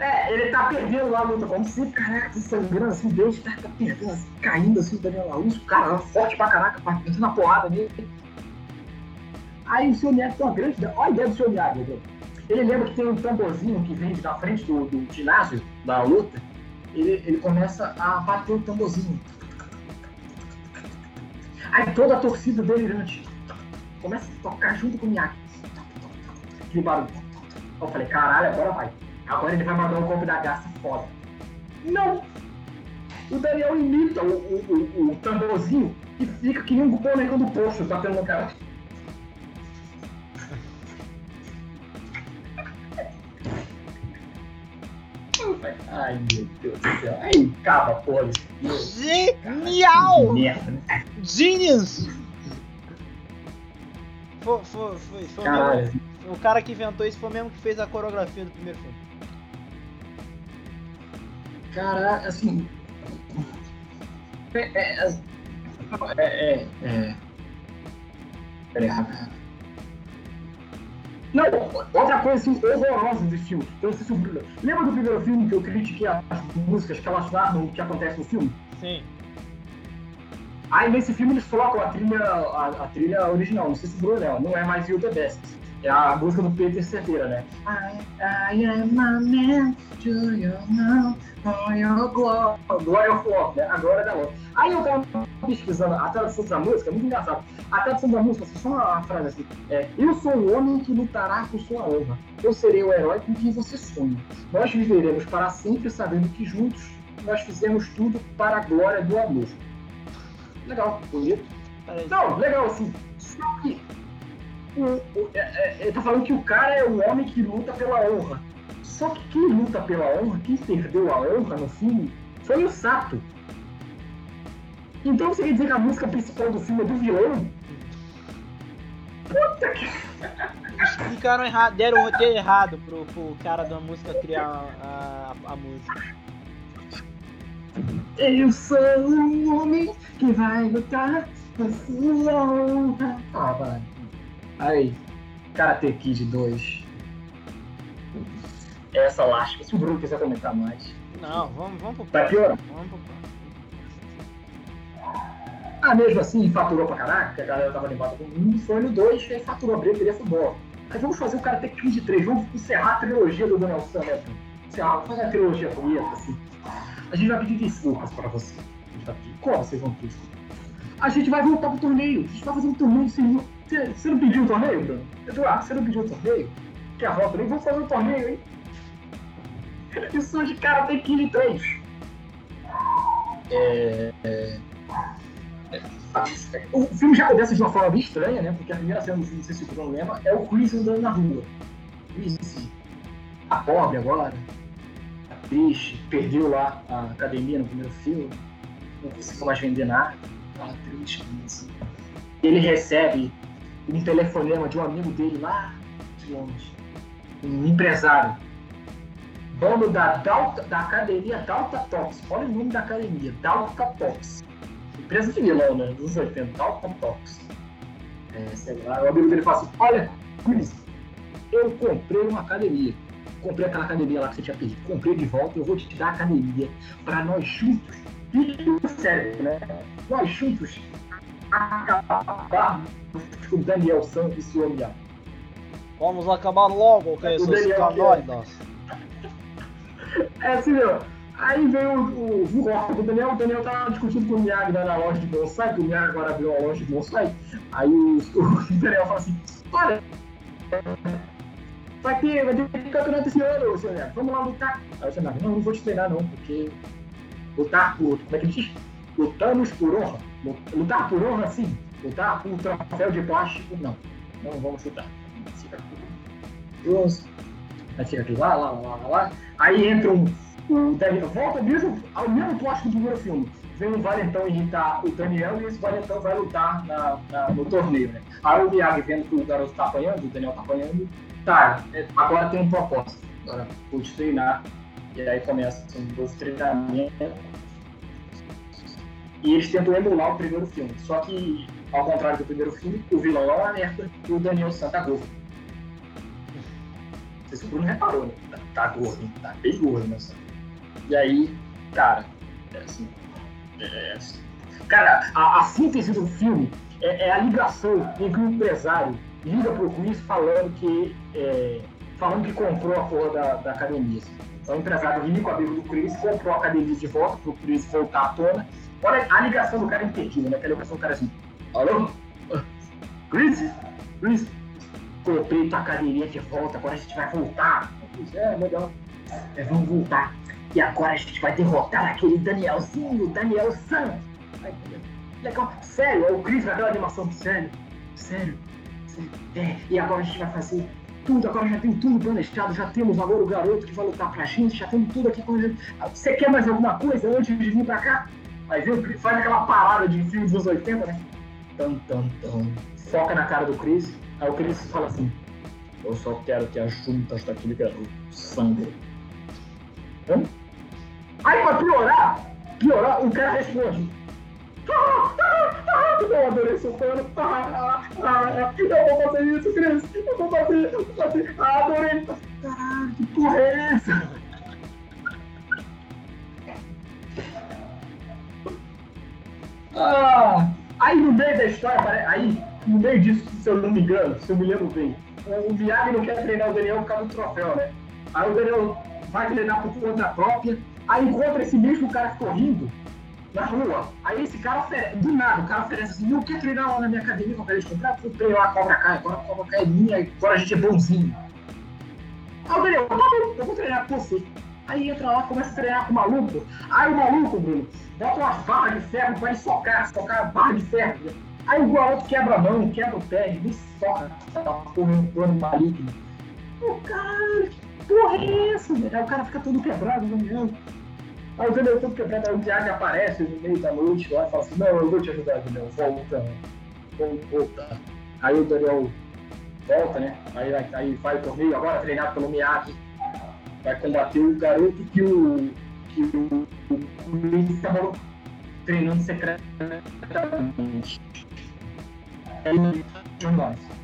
É, ele tá perdendo lá a luta, como se, caraca, sangrando assim, Deus tá, tá perdendo, assim, caindo assim, o Daniel Larusso, o cara forte pra caraca, metendo a porrada nele. Aí o seu Miyagi tem uma grande ideia, olha a ideia do seu Miyagi? Ele lembra que tem um tamborzinho que vem da frente do, do ginásio, da luta, ele, ele começa a bater o tamborzinho. Aí toda a torcida delirante começa a tocar junto com o Miyagi. Barulho. Eu falei, caralho, agora vai. Agora ele vai mandar um golpe da garça foda. Não! O Daniel imita o, o, o, o tamborzinho e fica que nem um boneco do poço batendo no cara. Ai meu Deus do céu. Aí acaba, porra. Genial! Merda, né? Genius! Foi, foi, foi, foi Caralho. O cara que inventou isso foi o mesmo que fez a coreografia do primeiro filme. Cara, assim. É. É. É. é, é. Peraí. Não, outra coisa assim, horrorosa desse filme. Eu não sei se o Bruno. Lembra do primeiro filme que eu critiquei as músicas que elas narram o que acontece no filme? Sim. Aí nesse filme eles colocam a trilha, a, a trilha original, não sei se o Bruno não é mais The Best. É a música do Peter Cerdeira, né? I, I am a man, do you know, for your glory. Glory of War, né? A glória da Lua. Aí eu tava pesquisando a tradução da música, é muito engraçado. A tradução da música, só uma frase assim, é Eu sou o homem que lutará por sua honra. Eu serei o herói com quem você sonha. Nós viveremos para sempre sabendo que juntos nós fizemos tudo para a glória do amor. Legal, bonito. Não, legal assim. Só que. É- é- Ele tá falando que o cara é o homem que luta pela honra. Só que quem luta pela honra, quem perdeu a honra no filme, foi o Sato. Então você quer dizer que a música principal do filme é do vilão? Puta que. Explicaram errado, deram o roteiro errado pro, pro cara da música criar a, a, a música. Eu sou um homem que vai lutar por sua honra. Ah, vai. Aí, Karate Kid 2. Essa lástima, se o Bruno quiser comentar mais. Não, vamos, vamos pro Vai próximo. piorar? Vamos pro próximo. Ah, mesmo assim, faturou pra caraca, que a galera tava animada com um, foi no 2, aí faturou a bilheteria foi boa. Mas vamos fazer o Karate Kid 3, vamos encerrar a trilogia do Daniel San, né? Encerrar, vamos fazer uma trilogia bonita, assim. A gente vai pedir desculpas pra você. A gente vai pedir. Como vocês vão pedir desculpas? A gente vai voltar pro torneio. A gente vai fazer um torneio sem. Você, você não pediu o torneio, Bruno? Eduardo, você não pediu o torneio? Quer a volta? Vamos fazer um torneio, hein? Isso de Karate Kid 3. É. é... O filme já começa de uma forma bem estranha, né? Porque a primeira cena do filme, não sei se o Bruno lembra, é o Chris andando na rua. Chris tá pobre agora, tá triste, perdeu lá a academia no primeiro filme, não conseguiu mais vender nada, tá triste. Assim. Ele recebe um telefonema de um amigo dele lá de longe, um empresário, dono da, Dalta, da academia Dalta Tox. Olha o nome da academia, Dalta Tox empresa de vilão, né? Dos 80, Dalton Tox. É, sei lá, o amigo dele fala assim: Olha, Chris, eu comprei uma academia. Comprei aquela academia lá que você tinha perdido. Comprei de volta eu vou te dar a academia pra nós juntos. E sério, né? Nós juntos acabarmos o Daniel San e seu Miyagi. Vamos acabar logo com esses Daniel canoides. É assim, meu. Aí veio o, o, o, o Daniel, o Daniel tava discutindo com o Miyagi na loja de bonsai, que o Miyagi agora abriu uma loja de bonsai. Aí o, o Daniel fala assim, olha, vai ter, vai ter campeonato esse ano, seu Miyagi, vamos lá lutar. Aí o seu não, não vou te treinar não, porque lutar por, como é que ele diz? Lutamos por honra. Lutar por honra, sim. Lutar por troféu de plástico, não. Não vamos lutar. Fica bronze. Aí fica aqui lá, lá, lá, lá. Aí entra um o Daniel volta mesmo ao mesmo plot do primeiro filme. vem um valentão irritar o Daniel e esse valentão vai lutar na, na, no torneio, né? Aí o Miyagi vendo que o garoto tá apanhando, o Daniel tá apanhando, tá, é, agora tem um propósito, agora vou te treinar. E aí começa um novo treinamento. E eles tentam emular o primeiro filme, só que, ao contrário do primeiro filme, o vilão é o Alerta e o Daniel Santa gordo. Não sei se o Bruno reparou, né? Tá, tá gordo, tá bem gordo, né? E aí, cara, é assim, é, cara, a, a, síntese do filme é, é, a ligação que o empresário liga pro Chris falando que, é, falando que comprou a porra da, da academia. Assim. Então, o empresário rico, amigo do Chris, comprou a academia de volta pro Chris voltar à tona. Olha a ligação do cara imperdível, né? Aquela ligação do cara assim, alô? Chris? Chris? Comprei tua academia de volta, agora a gente vai voltar. É, legal. É, vamos voltar. E agora a gente vai derrotar aquele Danielzinho, Daniel San. Legal, sério, é o Chris naquela animação, sério, sério, sério. É, e agora a gente vai fazer tudo, agora já tem tudo planejado, já temos agora o garoto que vai lutar pra gente, já temos tudo aqui com a gente. Você quer mais alguma coisa antes de vir pra cá? Aí vem, faz aquela parada de filmes dos 80, né? Tan, tan, tan. Foca na cara do Chris, aí o Chris fala assim: Eu só quero que as juntas daquele garoto sangrem. Hã? Aí pra piorar, piorar, o cara responde. Eu adorei seu pano. Eu vou fazer isso, Cris. Eu vou fazer, eu vou fazer. Ah, adorei. Caralho, que porra é essa? Ah, aí no meio da história, aí, no meio disso, se eu não me engano, se eu me lembro bem, o Miyagi não quer treinar o Daniel por causa do troféu, né? Aí o Daniel vai treinar por conta própria, Aí encontra esse mesmo cara correndo na rua. Aí esse cara oferece, do nada, o cara oferece assim, não quer treinar lá na minha academia eu quero comprar, eu treinar a Cobra Kai, agora a Cobra Kai é minha, agora a gente é bonzinho. Aí o Daniel, tá bom, eu vou treinar com você. Aí entra lá, começa a treinar com o maluco. Aí o maluco, Bruno, bota umas barras de ferro pra ele socar, socar a barra de ferro. Aí o garoto quebra a mão, quebra o pé, ele soca essa porra um plano maligno. O cara, que porra é essa? Aí o cara fica todo quebrado, Daniel. Aí o Daniel todo quebrado, aí o Diago aparece no meio da noite lá e fala assim, não, eu vou te ajudar, Daniel, volta, volta. Aí o Daniel volta, né? Aí, aí vai o torneio, agora treinado pelo Miyagi, vai combater o garoto que o que o, o estava treinando secretamente. Aí,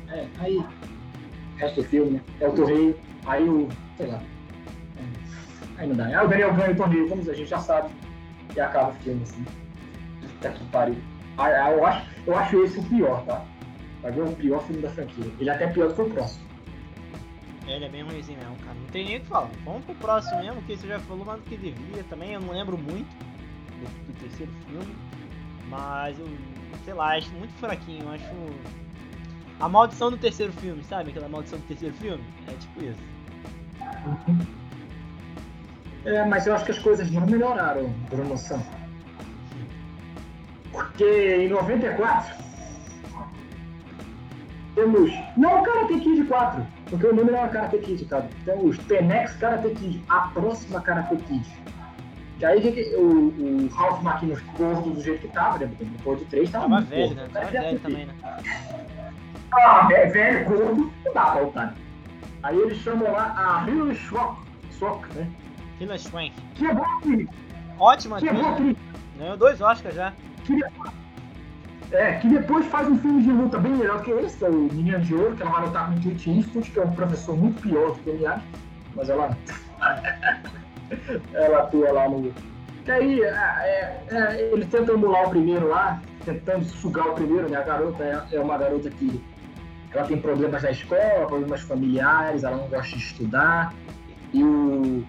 é, aí, resto do filme, né? É o torneio, aí o, sei lá, Aí não dá. Aí o Daniel ganha o torneio, como a gente já sabe. E acaba o filme assim. Puta que pariu. Aí, eu, acho, eu acho esse o pior, tá? Vai ver o pior filme da franquia. Ele é até pior do que o próximo. Ele é bem ruimzinho mesmo, cara. Não tem nem o que falar. Vamos pro próximo mesmo, que você já falou mais do que devia também. Eu não lembro muito do, do terceiro filme. Mas eu, sei lá, acho muito fraquinho. Acho. A maldição do terceiro filme, sabe? Aquela maldição do terceiro filme? É tipo isso. É, mas eu acho que as coisas não melhoraram, promoção. Porque em 94 temos. Não o Karate Kid 4, porque o nome não é Karate Kid, cara. Temos Penex Karate Kid, a próxima Karate Kid. Que aí o, o Ralph Macchino gordo do jeito que tava, né? Depois do 3 tava. Tava velho, gordo. né? Tava velho também, né? Ah, é velho, gordo, não dá pra voltar. Aí eles chamam lá a Hill Shock, Shock, né? Hilary Swank. Que é bom. Ótima que é bom atriz. Ganhou dois Oscars já. Que, é, que depois faz um filme de luta bem melhor que esse, é o Menino de Ouro, que ela vai lutar com o Clint Eastwood, que é um professor muito pior do que o Miyagi, mas ela... ela atua lá no... Que aí, é, é, é, ele tenta emular o primeiro lá, tentando sugar o primeiro, né? A garota é, é uma garota que ela tem problemas na escola, problemas familiares, ela não gosta de estudar, e o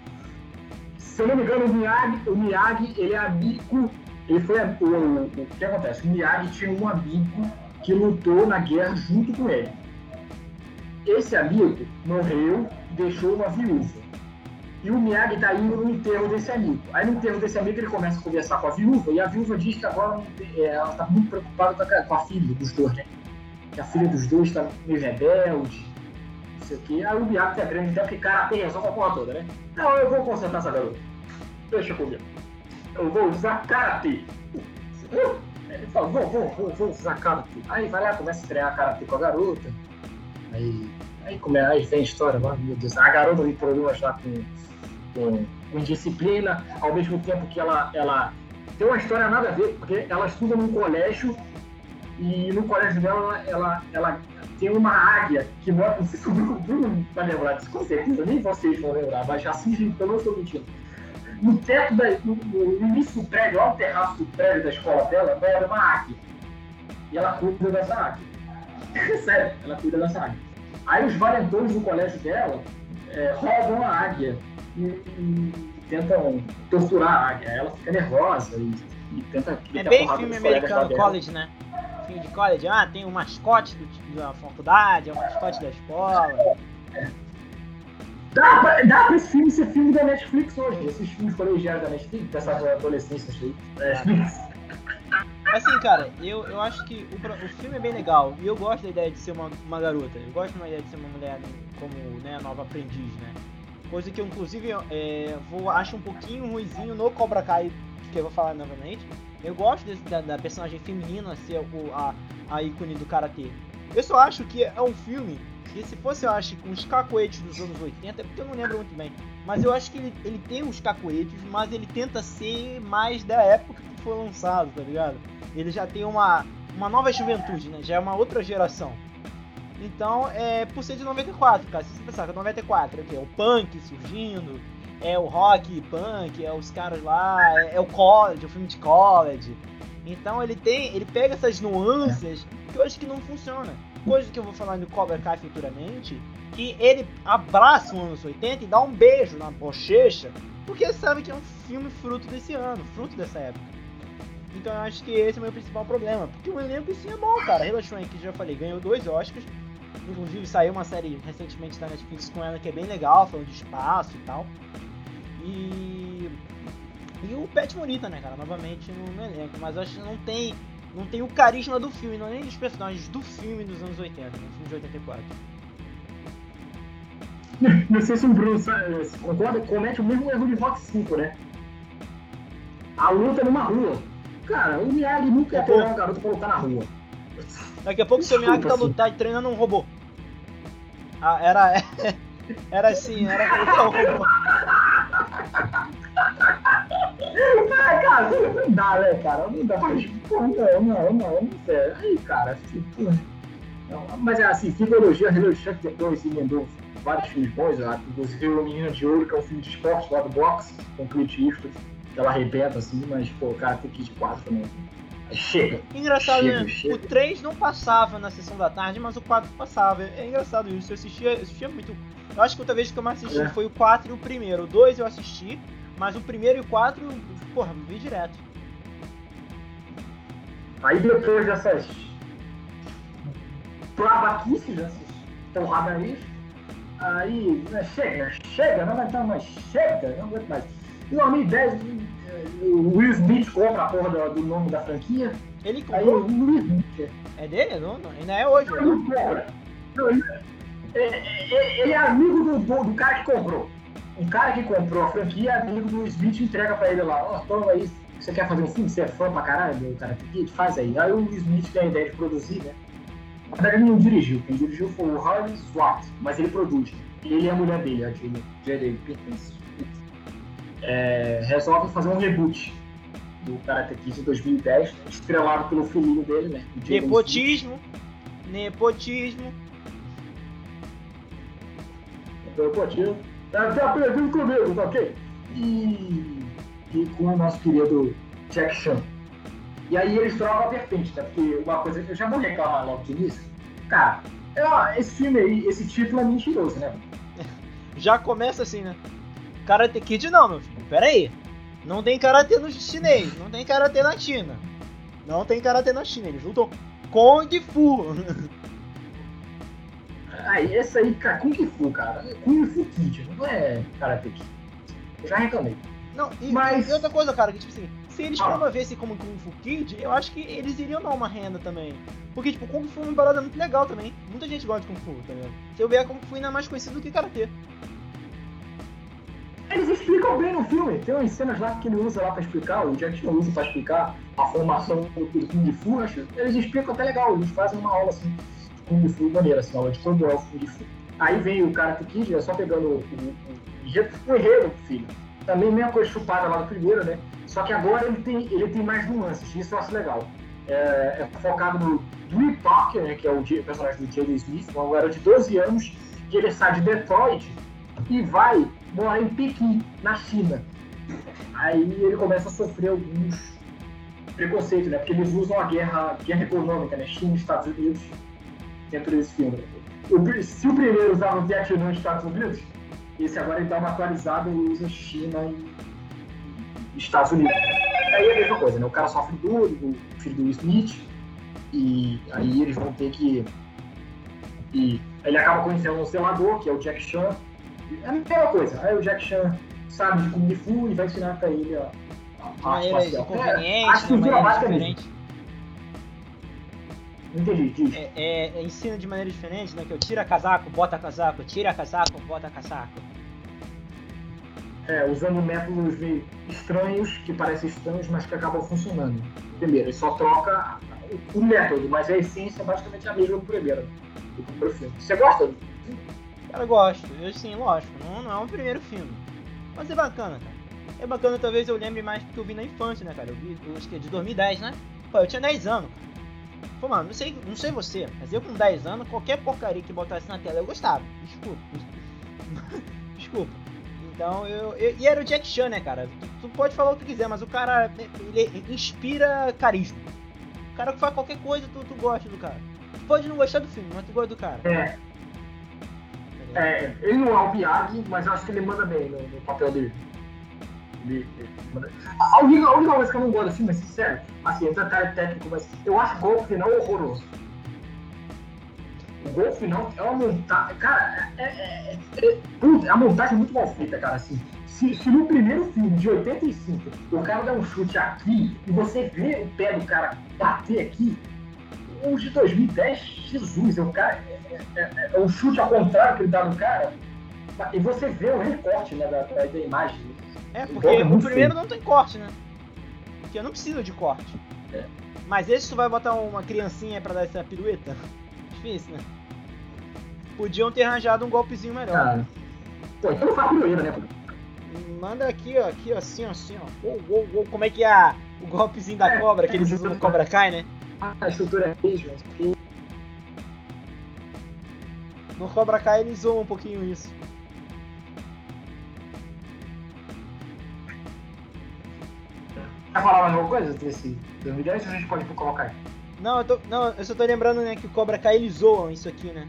se eu não me engano, o Miyagi, o Miyagi ele é amigo. Ele foi. O, o, o que acontece? O Miyagi tinha um amigo que lutou na guerra junto com ele. Esse amigo morreu e deixou uma viúva. E o Miyagi está indo no enterro desse amigo. Aí no enterro desse amigo ele começa a conversar com a viúva e a viúva diz que agora é, ela está muito preocupada com a, com a, filha dos dois, né? Que a filha dos dois está meio rebelde, não sei o quê. Aí o Miyagi tá grande até porque cara tem resolve a porra toda, né? Não, eu vou consertar essa garota deixa comigo. Eu vou usar karate. Ele fala, vou, vou, vou, vou usar karate. Aí vai lá, começa a treinar karate com a garota. Aí, aí, come, aí vem a história lá, meu Deus. A garota tem problemas lá com, com, com indisciplina, ao mesmo tempo que ela, ela tem uma história nada a ver, porque ela estuda num colégio e no colégio dela ela, ela tem uma águia que mora. Não sei se o Bruno vai lembrar disso, com certeza, nem vocês vão lembrar, mas assim, eu não estou mentindo. No teto, da, no, no, início do prédio, lá no terraço do prédio da escola dela, era uma águia. E ela cuida dessa águia. Sério, ela cuida dessa águia. Aí os valentões do colégio dela é, roubam a águia e, e, tentam torturar a águia. Ela fica nervosa e, e tenta. É bem filme americano, college, né? Filme de college, ah, tem o mascote do, da faculdade, é o mascote da escola. Dá pra, dá pra esse filme ser filme da Netflix hoje, esses filmes colegiais da Netflix, dessa adolescência aí. É. Assim, cara, eu, eu acho que o, o filme é bem legal e eu gosto da ideia de ser uma, uma garota. Eu gosto da ideia de ser uma mulher como né, nova aprendiz, né? Coisa que eu, inclusive, é, vou, acho um pouquinho ruizinho no Cobra Kai, que eu vou falar novamente. Eu gosto desse, da, da, personagem feminina ser o, a, a ícone do Karatê. Eu só acho que é um filme que se fosse, eu acho, com os cacoetes dos anos 80, é porque eu não lembro muito bem. Mas eu acho que ele, ele tem os cacoetes, mas ele tenta ser mais da época que foi lançado, tá ligado? Ele já tem uma, uma nova juventude, né? Já é uma outra geração. Então, é por ser de 94, cara. Se você pensar que é 94 é o punk surgindo, é o rock punk, é os caras lá, é, é o college, o filme de college. Então ele tem, ele pega essas nuances que eu acho que não funciona. Coisa que eu vou falar no Cobra Kai futuramente, que ele abraça os anos 80 e dá um beijo na bochecha, porque sabe que é um filme fruto desse ano, fruto dessa época. Então eu acho que esse é o meu principal problema. Porque o elenco sim é bom, cara. Swank, que já falei, ganhou dois Oscars. Inclusive saiu uma série recentemente da Netflix com ela que é bem legal, falando de espaço e tal. E. E o Pet Morita, né, cara? Novamente no, no elenco. Mas eu acho que não tem. Não tem o carisma do filme, não é nem dos personagens do filme dos anos 80, no filme de 84. Não sei se o Bruno se concorda, comete o mesmo erro de Rock 5, né? A luta numa rua. Cara, o Miyagi nunca ia treinar um garoto pra lutar na rua. Daqui a pouco o seu Miyagi tá, lutar, treinando um robô. Ah, era. Era assim, era um robô. É, cara, não dá, né, cara? Não dá. Pô, não, não, não, não, sério. Aí, cara, assim, pô. Não, mas é assim, fibologia, Hello Chuck depois emendou vários filmes bons, né? inclusive o Menino de Ouro, que é um filme de esporte lá do boxe, com Clint Eastwood, que ela arrebenta assim, mas, pô, cara, tem Kid 4 também. Chega. Engraçado, chega, né? Chega. O 3 não passava na sessão da tarde, mas o 4 passava. É engraçado isso. Eu assistia, assistia muito. Eu acho que outra vez que eu mais assisti É. foi o 4 e o primeiro. O 2 eu assisti, mas o primeiro e o 4, porra, vi direto. Aí depois dessas babaquices, dessas porradarias, aí né, chega, chega, não aguenta mais, chega, não aguento mais. Em 2010, o Will Smith compra a porra do, nome da franquia, Ele aí o comprou? Will Smith É dele? Não, não, ainda é hoje. ele né? ele, é, é- ele é amigo do, do, do cara que comprou. Um cara que comprou a franquia é amigo do Smith entrega pra ele lá, ó, toma aí, você quer fazer um filme? Você é fã pra caralho do cara que faz aí. Aí o Smith tem a ideia de produzir, né? Na verdade ele não dirigiu, quem dirigiu foi o Harley Swart, mas ele produz. Ele e a mulher dele, a Jada Pinkett Smith, é, resolvem fazer um reboot do Karate Kid em 2010, estrelado pelo filhinho dele, né? o Jaden Smith. Nepotismo. Nepotismo. Tá, tá aprendendo comigo, tá ok? E, e com o nosso querido Jack Chan. E aí eles trocam a vertente, tá? Porque uma coisa eu já vou reclamar logo de início. Cara, é, esse filme aí, esse título é mentiroso, né? Já começa assim, né? Karate Kid não, meu filho. Pera aí. Não tem karatê no chinês, não tem karatê na China. Não tem karatê na China, eles lutam Kung Fu. Aí, esse aí, cara, Kung Fu, cara. é Kung Fu Kid, não é Karate Kid. Eu já reclamei. Não, e, Mas- e outra coisa, cara, que tipo assim, se eles Ah. promovessem como Kung Fu Kid, eu acho que eles iriam dar uma renda também. Porque, tipo, Kung Fu é uma parada muito legal também. Muita gente gosta de Kung Fu, tá ligado? Se eu ver a Kung Fu ainda é mais conhecido do que Karatê. Eles explicam bem no filme. Tem umas cenas lá que ele usa lá pra explicar, o Jack Chan usa pra explicar a formação do Kung Fu, acho. Eles explicam até legal, eles fazem uma aula assim, Kung Fu maneira, assim, aula de como é o Kung Fu. Aí vem o Karate Kid, é só pegando o, o, o, o enredo do filho. Também mesma coisa chupada lá do primeiro, né? Só que agora ele tem, ele tem mais nuances, isso eu acho legal. É, é focado no Dewey Parker, né, que é o personagem do Jaden Smith, um garoto de 12 anos, que ele sai de Detroit e vai morar em Pequim, na China. Aí ele começa a sofrer alguns preconceitos, né? Porque eles usam a guerra, guerra econômica, né? China e Estados Unidos dentro desse filme. O, se o primeiro usava o Vietnã e Estados Unidos, esse agora ele dá uma atualizada e usa China e Estados Unidos. Aí é a mesma coisa, né? O cara sofre duro, o filho do Smith, e aí eles vão ter que. E ele acaba conhecendo um selador, que é o Jack Chan. É a mesma coisa. Aí o Jack Chan sabe de Kung Fu e vai ensinar pra ele a. a maneira inconveniente, é, a estrutura básica diferente. Não entendi. É, é, é, ensina de maneira diferente, né? Que eu tira casaco, bota casaco, tira casaco, bota casaco. É, usando métodos meio estranhos, que parecem estranhos, mas que acabam funcionando. Primeiro, ele só troca o método, mas a essência é basicamente a mesma do primeiro, do primeiro filme. Você gosta? Cara, eu gosto. Eu, sim, lógico. Não, não é o primeiro filme. Mas é bacana, cara. É bacana, talvez eu lembre mais porque eu vi na infância, né, cara? Eu vi, eu acho que é de 2010, né? Pô, eu tinha 10 anos, cara. Pô, mano, não sei, não sei você, mas eu com 10 anos, qualquer porcaria que botasse na tela eu gostava. Desculpa. Desculpa. Então eu, eu, E era o Jack Chan, né, cara? Tu, tu, pode falar o que quiser, mas o cara ele inspira carisma. O cara que faz qualquer coisa, tu, tu gosta do cara. Tu pode não gostar do filme, mas tu gosta do cara. É. É, ele não é o Miyagi, mas eu acho que ele manda bem no, no papel dele. A, única, coisa que eu não gosto assim, mas sincero, assim, é detalhe técnico, mas eu acho o golpe final horroroso. O gol final é uma montagem. Cara, é, é, é, é, a montagem é muito mal feita, cara. Assim, se, se, no primeiro filme de 85 o cara dá um chute aqui e você vê o pé do cara bater aqui, o de 2010, Jesus, é o cara. É, é, é, um chute ao contrário que ele dá no cara. E você vê o recorte né, da, da, da imagem. É, porque o, o primeiro não tem corte, né? Porque eu não preciso de corte. É. Mas esse tu vai botar uma criancinha pra dar essa pirueta? Difícil, né? Podiam ter arranjado um golpezinho melhor. Ah. Pô, então faz pirueta, né? Manda aqui, ó, aqui, ó, assim, ó, assim, ó. Uou, uou, uou. Como é que é o golpezinho da é, cobra que eles usam no Cobra Kai, né? Ah, a estrutura é mesmo. No Cobra Kai eles zoam um pouquinho isso. Quer falar mais alguma coisa desse 2010 ou a gente pode Cobra Kai? Não, eu, tô, não, eu só tô lembrando, né, que o Cobra Kai eles zoam isso aqui, né?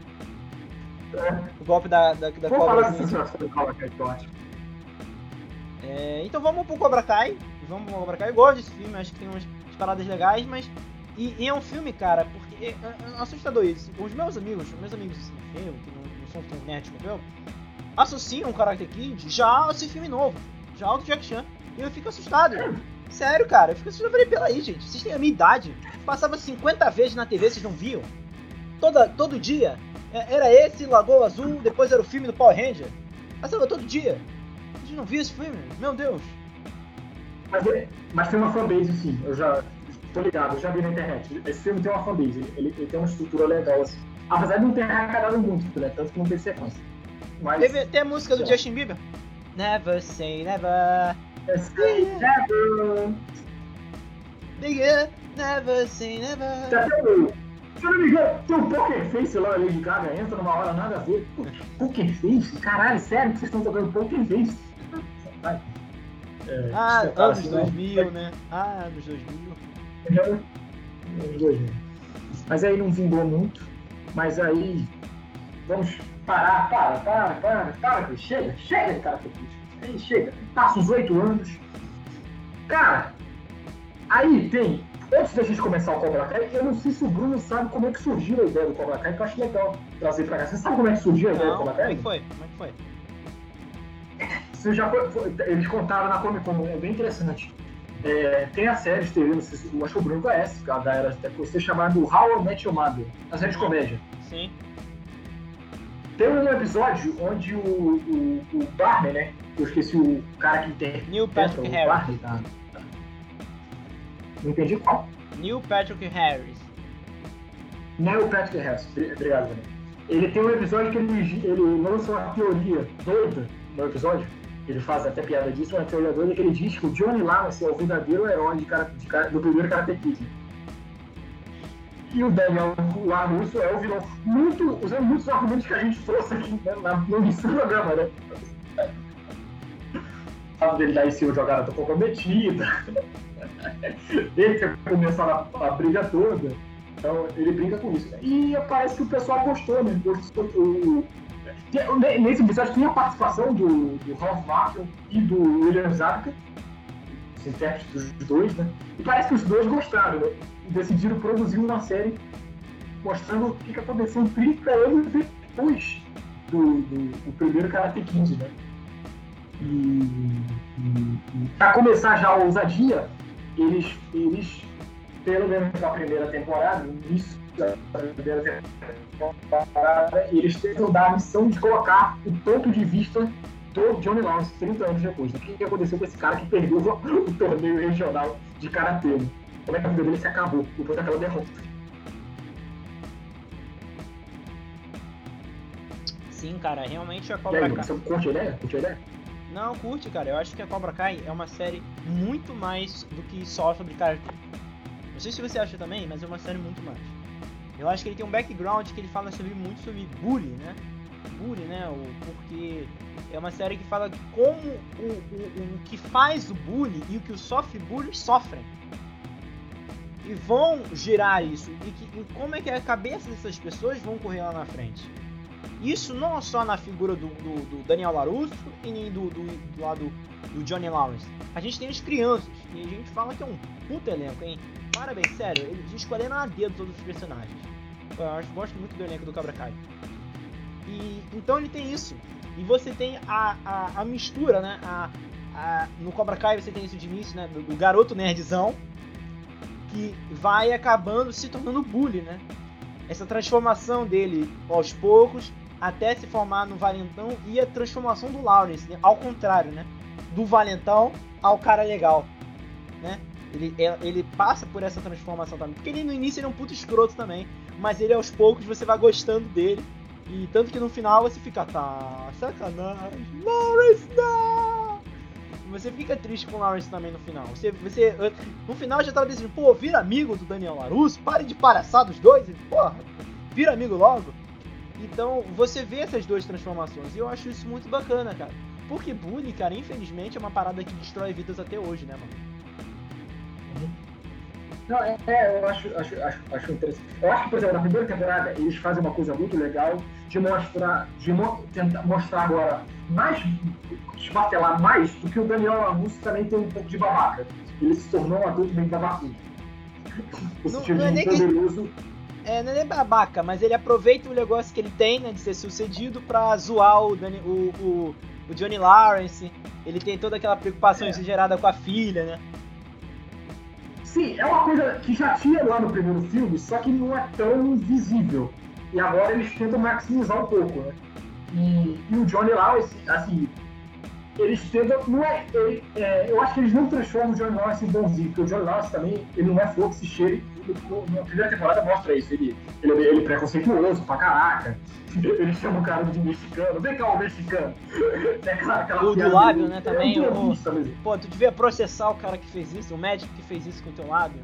O golpe da, da, da Vamos cobra. Falar do Cobra Kai, que eu acho. É, então vamos pro Cobra Kai. Vamos pro Cobra Kai. Eu gosto desse filme, acho que tem umas paradas legais, mas. E, e é um filme, cara, porque. É, é, é assustador isso. Os meus amigos, os meus amigos assim, eu, que não, não são tão nerds como eu, associam o Karate Kid já a esse filme novo. Já ao do Jack Chan. E eu fico assustado. Sério, cara, eu fico. Eu falei, peraí, gente, vocês têm a minha idade. Passava 50 vezes na TV, vocês não viam? Toda, todo dia. É, era esse, Lagoa Azul, depois era o filme do Power Ranger. Passava todo dia. Gente não viu esse filme? Meu Deus. Mas, é, mas tem uma fanbase, sim. Eu já tô ligado, eu já vi na internet. Esse filme tem uma fanbase, ele, ele tem uma estrutura legal, assim. Apesar de não ter arrecadado muito, né? Tanto que não teve sequência. Mas, Teve, tem a música do Justin Bieber. Never say never. Never. Nigga, never say never. Tá se eu não me engano, tem um Poker Face lá, Lady Gaga entra numa hora nada a ver. Poker Face? Caralho, sério que vocês estão tocando Poker Face? É, ah, anos assim, 2000, né? Ah, anos 2000. Anos 2000. Mas aí não vingou muito. Mas aí. Vamos parar, para, para, para, para, chega, chega de cara Aí chega, passa uns oito anos. Cara, aí tem Antes da gente começar o Cobra Kai, eu não sei se o Bruno sabe como é que surgiu a ideia do Cobra Kai, que eu acho legal trazer pra cá. Você sabe como é que surgiu a ideia não, do Cobra Kai? Como é que foi? Como é que foi? Você já foi, foi, eles contaram na Comic Con, é bem interessante. É, tem a série de TV, não sei se, eu acho que o Bruno conhece, a da era até você chamado How I Met Your Mother, a série de comédia. Sim. Tem um episódio onde o, o, o Barney, né, eu esqueci o cara que tem. Neil Patrick Harris. Tá? Não entendi qual? Neil Patrick Harris. Neil Patrick Harris, obrigado, Daniel. Ele tem um episódio que ele, ele lança uma teoria doida no episódio, ele faz até piada disso, uma teoria doida que ele diz que o Johnny Lawrence é o verdadeiro herói de cara, de cara, do primeiro Karate Kid. E o Daniel Larusso é o vilão, muito, usando muitos argumentos que a gente trouxe aqui né, no início do programa, né? Fato dele em cima de uma garota comprometida, ele ter começado a, a briga toda. Então ele brinca com isso. E parece que o pessoal gostou, né? Gostou, o, nesse episódio tinha a participação do, do Ralph Macchio e do William Zabka, os intérpretes dos dois, né? E parece que os dois gostaram, né? E decidiram produzir uma série mostrando o que, aconteceu em 30 anos depois do, do, do primeiro Karate Kid, né? E, e, e para começar já a ousadia, eles, eles pelo menos na primeira temporada, no início da primeira temporada, eles tentam dar a missão de colocar o ponto de vista do Johnny Lawrence 30 anos depois. O que aconteceu com esse cara que perdeu o torneio regional de karatê? Como é que a vida dele se acabou depois daquela derrota? Sim, cara, realmente a Cobra Kai. Você curte a ideia? Curte a ideia? Não, curte, cara. Eu acho que a Cobra Kai é uma série muito mais do que só sobre karatê. Não sei se você acha também, mas é uma série muito mais. Eu acho que ele tem um background que ele fala sobre, muito sobre bullying, né? Bullying, né? O, porque é uma série que fala como o, o, o que faz o bullying e o que o sofre bullying sofrem. E vão girar isso. E, que, e como é que a cabeça dessas pessoas vão correr lá na frente. Isso não só na figura do, do, do Daniel LaRusso e nem do, do, do lado do Johnny Lawrence. A gente tem as crianças. E a gente fala que é um puto elenco, hein? Parabéns, sério, eles escolheram a dedo todos os personagens. Eu acho, gosto muito do elenco do Cabra Kai. E então ele tem isso. E você tem a, a, a mistura, né? A, a, no Cobra Kai você tem isso de início, né? Do, do, garoto nerdzão que vai acabando se tornando bully, né? Essa transformação dele aos poucos até se formar no valentão e a transformação do Lawrence, né? ao contrário, né? Do valentão ao cara legal, né? Ele, é, ele passa por essa transformação também. Porque ele no início ele é um puto escroto também. Mas ele aos poucos você vai gostando dele. E tanto que no final você fica, tá, sacanagem, Lawrence não! Você fica triste com o Lawrence também no final. Você, você no final já tava decidindo, pô, vira amigo do Daniel LaRusso, pare de palhaçar dos dois, e, porra, vira amigo logo. Então você vê essas duas transformações e eu acho isso muito bacana, cara. Porque bullying, cara, infelizmente é uma parada que destrói vidas até hoje, né, mano? Não, é, é, eu acho, acho, acho, acho interessante. Eu acho que, por exemplo, na primeira temporada eles fazem uma coisa muito legal de mostrar, de mo tentar mostrar agora mais, desbatelar mais do que o Daniel Lamusso também tem um pouco de babaca. Ele se tornou um adulto bem babacudo. O não, não é poderoso. Que... É, não é nem babaca, mas ele aproveita o negócio que ele tem, né, de ser sucedido pra zoar o, Dani, o, o, o Johnny Lawrence. Ele tem toda aquela preocupação é. exagerada com a filha, né? Sim, é uma coisa que já tinha lá no primeiro filme, só que não é tão visível. E agora eles tentam maximizar um pouco, né? E, e o Johnny Lawrence, assim, eles tentam. Não é, ele, é, eu acho que eles não transformam o Johnny Lawrence em bonzinho, porque o Johnny Lawrence também ele não é fogo que se cheire. Na primeira temporada mostra isso. Ele, ele, ele é preconceituoso pra caraca. Ele chama o cara de mexicano. Vem cá, o mexicano. É aquela, aquela o do lábio, né? Também. É o, pô, tu devia processar o cara que fez isso, o médico que fez isso com o teu lábio.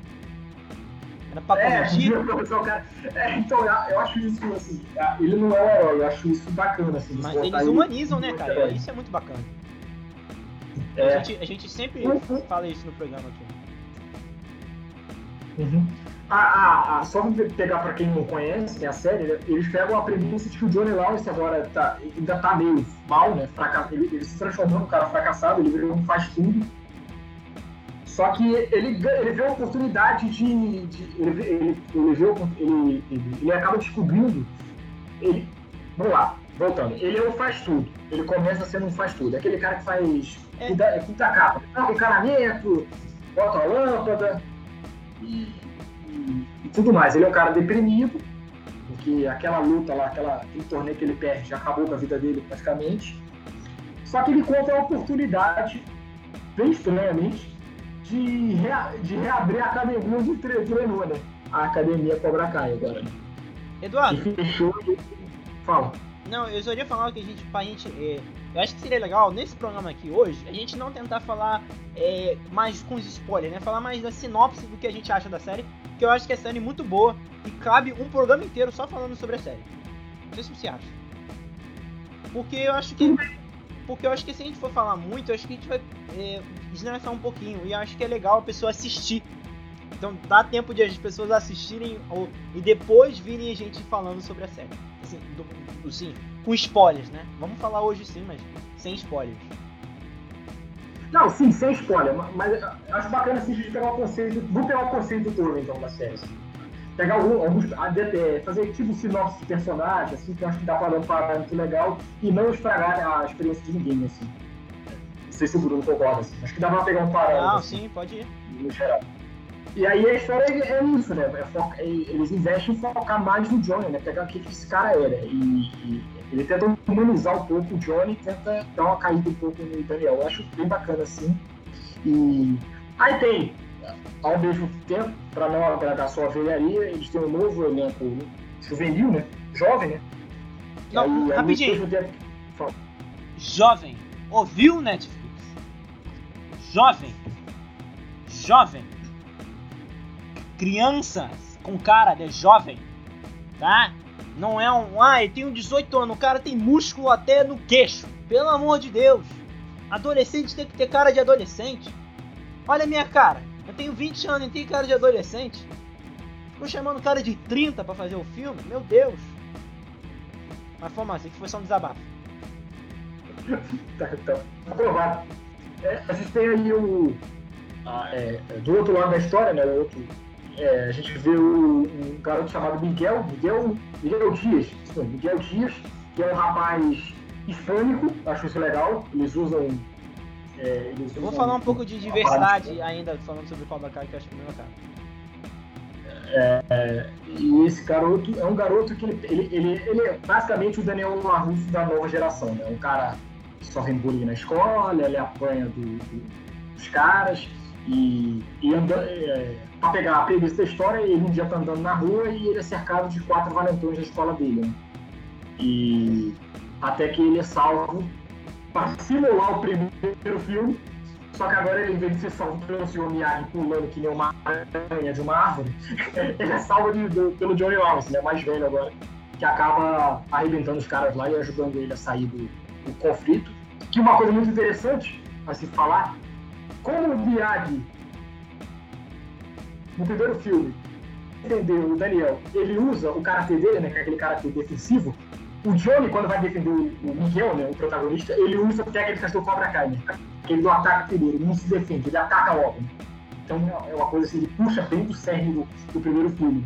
Era patologia. É. É, então, eu acho isso assim. Ele não é um herói, eu acho isso bacana. Assim, Mas eles humanizam, né, cara? Isso é muito bacana. É. A, gente, a gente sempre uhum. fala isso no programa aqui. Uhum. Ah, ah, só pegar pra quem não conhece a série, né, eles pegam a premissa de que o Johnny Lawrence agora tá, ainda tá meio mal, né? Ele, ele, se transformou num cara fracassado, ele virou um faz tudo. Só que ele, ele vê a oportunidade de. de ele, ele, ele, vê, ele, ele, acaba descobrindo. Ele, vamos lá, voltando. Ele é um faz tudo. Ele começa sendo um faz tudo. Aquele cara que faz. É. Cuida, cuida a capa. Troca encanamento, bota a lâmpada. E e, tudo mais. Ele é um cara deprimido, porque aquela luta lá, aquela, aquele torneio que ele perde já acabou com a vida dele praticamente. Só que ele conta a oportunidade, bem estranhamente, de, rea, de reabrir a academia onde treinou, né? A academia Cobra Kai agora. Eduardo. E fechou e... Fala. Não, eu só ia falar que a gente, pra gente. É, eu acho que seria legal nesse programa aqui hoje a gente não tentar falar é, mais com os spoilers, né? Falar mais da sinopse do que a gente acha da série, que eu acho que a série é muito boa e cabe um programa inteiro só falando sobre a série. Não sei se você acha. Porque eu acho que. Porque eu acho que se a gente for falar muito, eu acho que a gente vai é, um pouquinho. E acho que é legal a pessoa assistir. Então dá tempo de as pessoas assistirem ou, e depois virem a gente falando sobre a série. Assim, do, do, sim, com spoilers, né? Vamos falar hoje sim, mas sem spoilers. Não, sim, sem spoiler, mas eu acho bacana assim, a gente pegar o conceito. Vamos pegar o conceito todo então da série. Pegar algum, alguns. fazer tipo sinopse de personagem, assim, que eu acho que dá para dar um parâmetro legal e não estragar a experiência de ninguém, assim. Não sei se o Bruno concorda, assim. Acho que dá pra pegar um parâmetro. Não, assim, sim, pode ir. No geral. E aí a história é, é isso, né? É foca, é, eles investem em focar mais no Johnny, né? Pegar o que esse cara era. E, e ele tenta humanizar um pouco o Johnny tenta dar uma caída um pouco no Daniel. Eu acho bem bacana assim. E aí tem, ao mesmo tempo, para não agradar só a velharia, eles têm um novo elenco juvenil, né? Jovem, né? Não, aí, rapidinho. Tempo... Jovem. Ouviu Netflix? Jovem. Jovem crianças com cara de jovem, tá? Não é um, ah, ele tem um 18 anos, o cara tem músculo até no queixo. Pelo amor de Deus. Adolescente tem que ter cara de adolescente. Olha a minha cara. Eu tenho 20 anos e tenho cara de adolescente. Ficou chamando cara de 30 para fazer o filme? Meu Deus. Mas foi assim, que foi só um desabafo. tá, então. Aprovado. É, a gente tem aí o. Ah, é, do outro lado da história, né? Outro é, a gente vê o, um garoto chamado Miguel, Miguel, Miguel Dias, Miguel Dias, que é um rapaz hispânico, acho isso legal. Eles usam. É, Eu vou usam falar um pouco de diversidade ainda, falando sobre o Cobra Kai, que eu acho que é cara. É, é, e esse garoto é um garoto que ele, ele, ele, ele é basicamente o Daniel Larusso da nova geração, né? Um cara que sofre bullying na escola, ele apanha do, do, dos caras e, e anda, é, pra pegar a premissa da história, ele um dia tá andando na rua e ele é cercado de quatro valentões da escola dele. Né? E até que ele é salvo para simular o primeiro filme, só que agora ele, em vez de ser salvo pelo Sr. Miyagi pulando que nem uma aranha de uma árvore, ele é salvo de, do, pelo Johnny Lawrence, né? mais velho agora, que acaba arrebentando os caras lá e ajudando ele a sair do, do conflito. Que uma coisa muito interessante a se falar, como o Miyagi no primeiro filme, entendeu o Daniel, ele usa o karatê dele, né, que é aquele karatê defensivo. O Johnny, quando vai defender o Miguel, né, o protagonista, ele usa técnicas do Cobra Kai, né? Aquele do ataque primeiro, ele não se defende, ele ataca logo. Então é uma coisa assim, ele puxa bem do cerne do, do primeiro filme.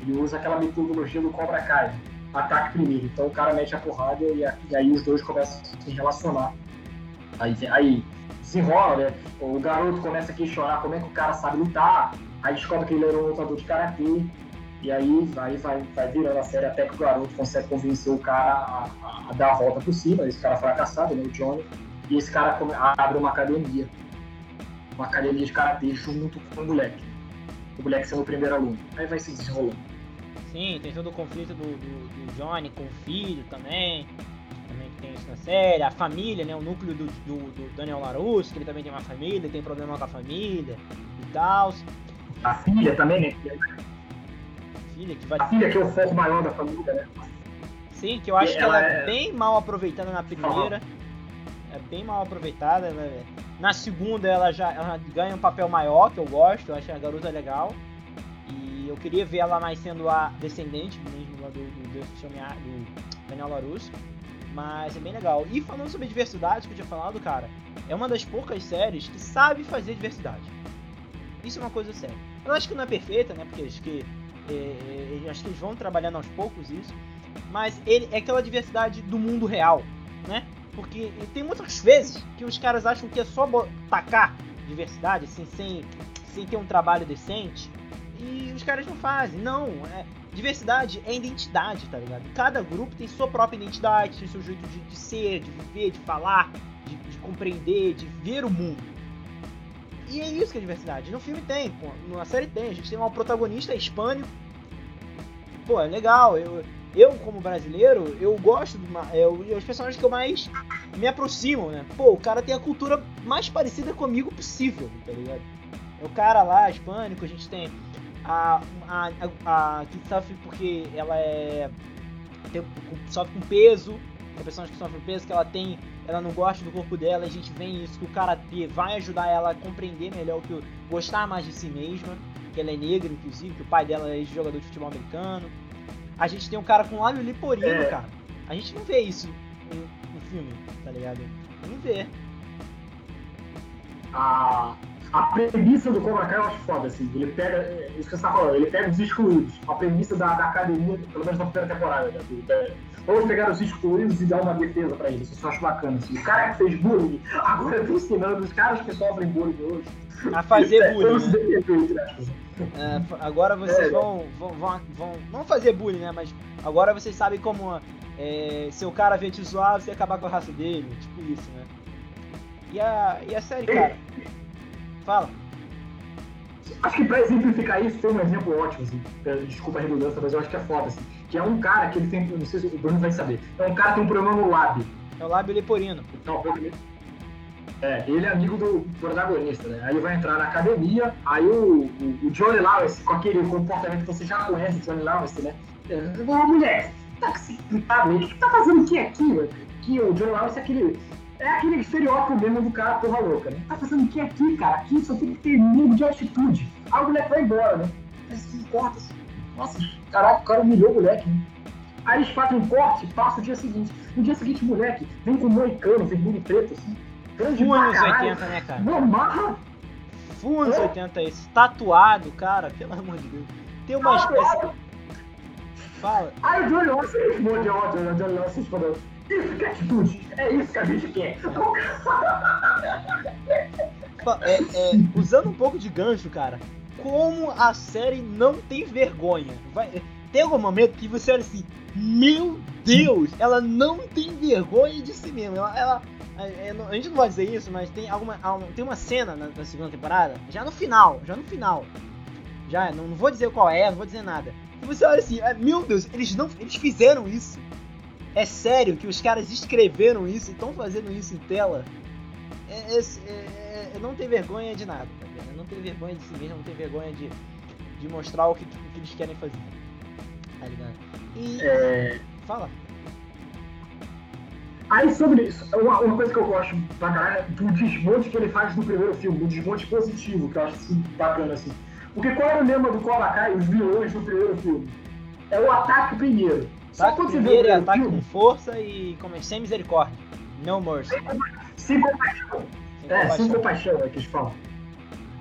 Ele usa aquela metodologia do Cobra Kai, ataque primeiro. Então o cara mete a porrada e, e aí os dois começam a se relacionar. Aí, aí desenrola, né? O garoto começa a questionar como é que o cara sabe lutar, Aí descobre que ele era um lutador de karatê. E aí vai, vai, vai virando a série até que o garoto consegue convencer o cara a, a, a dar a volta por cima. Esse cara fracassado, né, o Johnny. E esse cara come, abre uma academia. Uma academia de karatê junto com o moleque. O moleque sendo o primeiro aluno. Aí vai se desenrolando. Sim, tem todo o conflito do, do, do Johnny com o filho também também que tem isso na série, a família, né, o núcleo do, do, do Daniel LaRusso, que ele também tem uma família, tem problema com a família e tal. A filha também, né? Filha que vai... A filha que é o foco maior da família, né? Sim, que eu acho que ela, é bem mal aproveitada na primeira. É bem mal aproveitada. É- na segunda ela já ela ganha um papel maior, que eu gosto, eu acho a garota legal. E eu queria ver ela mais sendo a descendente mesmo lá do, do, do, do Daniel LaRusso. Mas é bem legal. E falando sobre diversidade que eu tinha falado, cara, é uma das poucas séries que sabe fazer diversidade. Isso é uma coisa séria. Eu acho que não é perfeita, né? Porque acho que, é, é, acho que eles vão trabalhando aos poucos isso. Mas ele é aquela diversidade do mundo real, né? Porque tem muitas vezes que os caras acham que é só tacar diversidade, assim, sem, sem ter um trabalho decente. E os caras não fazem. Não, é, diversidade é identidade, tá ligado? Cada grupo tem sua própria identidade, tem seu jeito de, de ser, de viver, de falar, de, de, compreender, de ver o mundo. E é isso que é diversidade. No filme tem, pô, série tem. A gente tem um protagonista hispânico. Pô, é legal. Eu, eu como brasileiro, eu gosto do. É, os personagens que eu mais me aproximam, né? Pô, o cara tem a cultura mais parecida comigo possível, tá ligado? É o cara lá, hispânico, a gente tem a, a, a, a que sofre porque ela é. Tem, sofre com peso. Tem personagem que sofre peso, que ela tem. Ela não gosta do corpo dela, a gente vê isso, que o karatê vai ajudar ela a compreender melhor o que gostar mais de si mesma, que ela é negra, inclusive, que o pai dela é jogador de futebol americano. A gente tem um cara com lábio liporino, é. cara. A gente não vê isso no, no filme, tá ligado? Não vê. Ah, a premissa do Cobra Kai eu acho foda, assim. Ele pega. É, isso que você tá falando, ele pega os excluídos. A premissa da, da academia, pelo menos na primeira temporada, né? Vamos pegar os excluídos e dar uma defesa pra eles. Isso eu acho bacana, assim. O cara que fez bullying, agora tá ensinando os caras que sofrem bullying hoje. A fazer bullying. Né? É, agora vocês é, vão, vão, vão, vão. Não fazer bullying, né? Mas agora vocês sabem como. É, se o cara vê te zoar, você acabar com a raça dele. Tipo isso, né? E a, e a série, cara. Fala. Acho que pra exemplificar isso, tem um exemplo ótimo, assim, desculpa a redundância, mas eu acho que é foda, assim, que é um cara que ele tem, não sei se o Bruno vai saber, é um cara que tem um problema no lábio. É o lábio leporino. Então, é, ele é amigo do protagonista, né? Aí ele vai entrar na academia, aí o, o, o Johnny Lawrence, com aquele comportamento que você já conhece, Johnny Lawrence, né? Ô, mulher, tá com esse o que tá fazendo aqui aqui, mano? Que o Johnny Lawrence é aquele é aquele estereótipo mesmo do cara porra louca, né? Tá fazendo o que aqui, cara? Aqui só tem que ter nível de altitude. Aí o moleque vai embora, né? Mas se importa. Nossa, caraca, o cara humilhou o moleque? Aí eles fazem um corte, passa o dia seguinte. No dia seguinte, o moleque vem com moicano, vermelho e preto, assim. Grande Full anos 80, né, cara? Normal. Full anos é. 80 esse. Tatuado, cara, pelo amor de Deus. Tem uma espécie. Fala. Aí o Johnny Lawson responde, ó, o Johnny respondeu. Isso que é atitude. É isso que a gente quer. É, é, usando um pouco de gancho, cara, como a série não tem vergonha. Vai, tem algum momento que você olha assim, meu Deus, ela não tem vergonha de si mesma. Ela, ela é, a, gente não vai dizer isso, mas tem alguma, tem uma cena na, segunda temporada, já no final, já no final. Já, não, não vou dizer qual é, não vou dizer nada. E você olha assim, é, meu Deus, eles não, eles fizeram isso. É sério que os caras escreveram isso e estão fazendo isso em tela? É, é, é, é não tem vergonha de nada, tá ligado? Não tem vergonha de si mesmo, não tem vergonha de, de mostrar o que, o que eles querem fazer. Tá ligado? E. É... Fala. Aí sobre isso, uma, uma, coisa que eu gosto pra caralho do desmonte que ele faz no primeiro filme, do desmonte positivo, que eu acho assim, bacana assim. Porque qual era o lema do Cobra Kai, os vilões do primeiro filme? É o ataque primeiro. Ataque primeiro é ataque com força e como, sem misericórdia. No mercy. Sem compaixão. É, sem compaixão é que eles falam.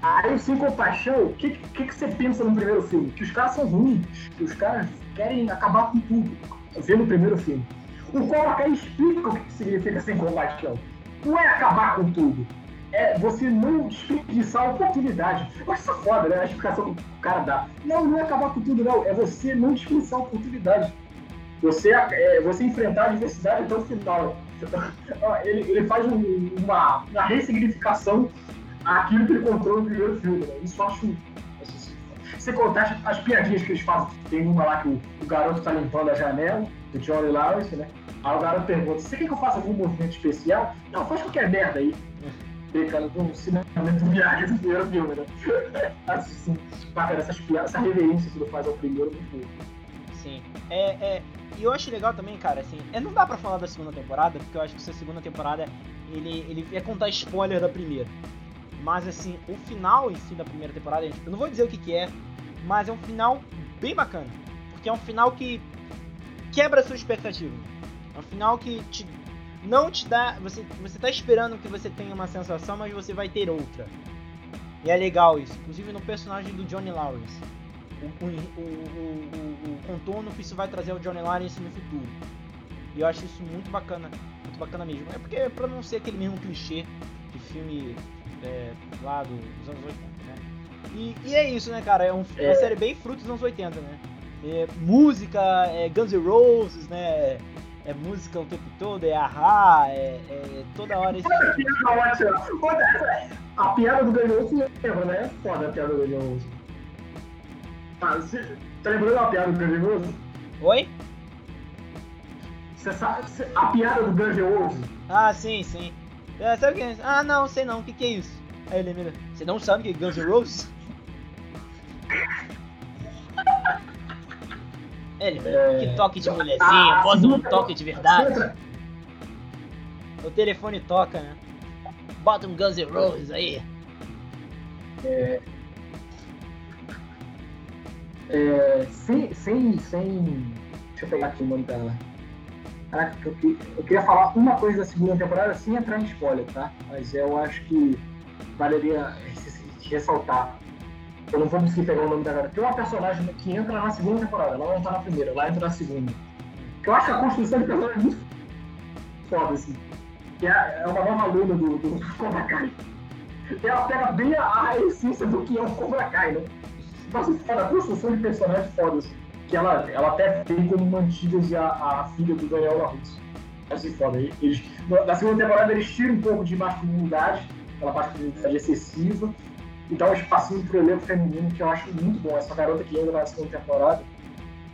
Aí o Sem Compaixão, o que, que, que, você pensa no primeiro filme? Que os caras são ruins, que os caras querem acabar com tudo. Vê no primeiro filme. O Kai explica o que significa sem compaixão. Não é acabar com tudo. É você não desperdiçar a oportunidade. Mas isso é foda, né? A explicação que o cara dá. Não, não é acabar com tudo, não. É você não desperdiçar a oportunidade. Você, é, você enfrentar a diversidade até o final. Ele, ele faz um, uma, uma ressignificação àquilo que ele contou no primeiro filme. Né? Isso eu acho. Você contar as, as, piadinhas que eles fazem. Tem uma lá que o, o garoto tá limpando a janela, do Johnny Lawrence, né? Aí o garoto pergunta: Você quer que eu faça algum movimento especial? Não, faz qualquer merda aí. Pecando com o ensinamento viagem do primeiro filme, né? assim, essas piadas, essa reverência que ele faz ao primeiro muito Sim. É, é, e eu acho legal também, cara, assim, é, não dá pra falar da segunda temporada, porque eu acho que essa segunda temporada, ele, ele é contar spoiler da primeira. Mas, assim, o final em si da primeira temporada, eu não vou dizer o que, que é, mas é um final bem bacana. Porque é um final que quebra a sua expectativa. É um final que te, não te dá. Você, você tá esperando que você tenha uma sensação, mas você vai ter outra. E é legal isso. Inclusive no personagem do Johnny Lawrence o, o, o, o, contorno que isso vai trazer ao Johnny Lawrence no futuro. E eu acho isso muito bacana, muito bacana mesmo. É porque pra não ser aquele mesmo clichê de filme é, lá dos anos 80, né? E, e é isso, né, cara? É, um, é. uma série bem frutos dos anos 80, né? É, música, é Guns N' Roses, né? É música o tempo todo, é ahá, é, é toda hora esse. A piada do Guns N' Roses lembra, né? Foda a piada do Guns N' Roses. Ah, você, tá lembrando da piada do Guns N' Roses? Oi? Você sabe a piada do Guns N' Roses? Ah, sim, sim. É, sabe o que é? Ah, não, sei não. O que, que é isso? Aí ele mira. Você não sabe o que é Guns N' Roses? Ele, é... que toque de mulherzinha, ah, bota um toque de verdade. O telefone toca, né? Bota um Guns N' Roses aí. É... É... Sem, sem, sem... Deixa eu pegar aqui o nome dela. Caraca, eu, eu queria falar uma coisa da segunda temporada sem entrar em spoiler, tá? Mas eu acho que valeria ressaltar. Eu não vou conseguir pegar o nome da. Tem uma personagem que entra na segunda temporada, ela não tá na primeira, ela entra na segunda. Eu acho que a construção de personagem é muito foda, assim. Que é, é uma nova aluna do, do Cobra Kai. Ela pega bem a, a essência do que é o Cobra Kai, né? Nossa, foda, a construção de personagens foda, assim que ela, ela até tem como mantidas a, a filha do Daniel LaRusso. É assim, foda. Eles, na segunda temporada eles tiram um pouco de masculinidade, aquela masculinidade excessiva, e dá um espacinho pro elenco feminino que eu acho muito bom. Essa garota que entra na segunda temporada,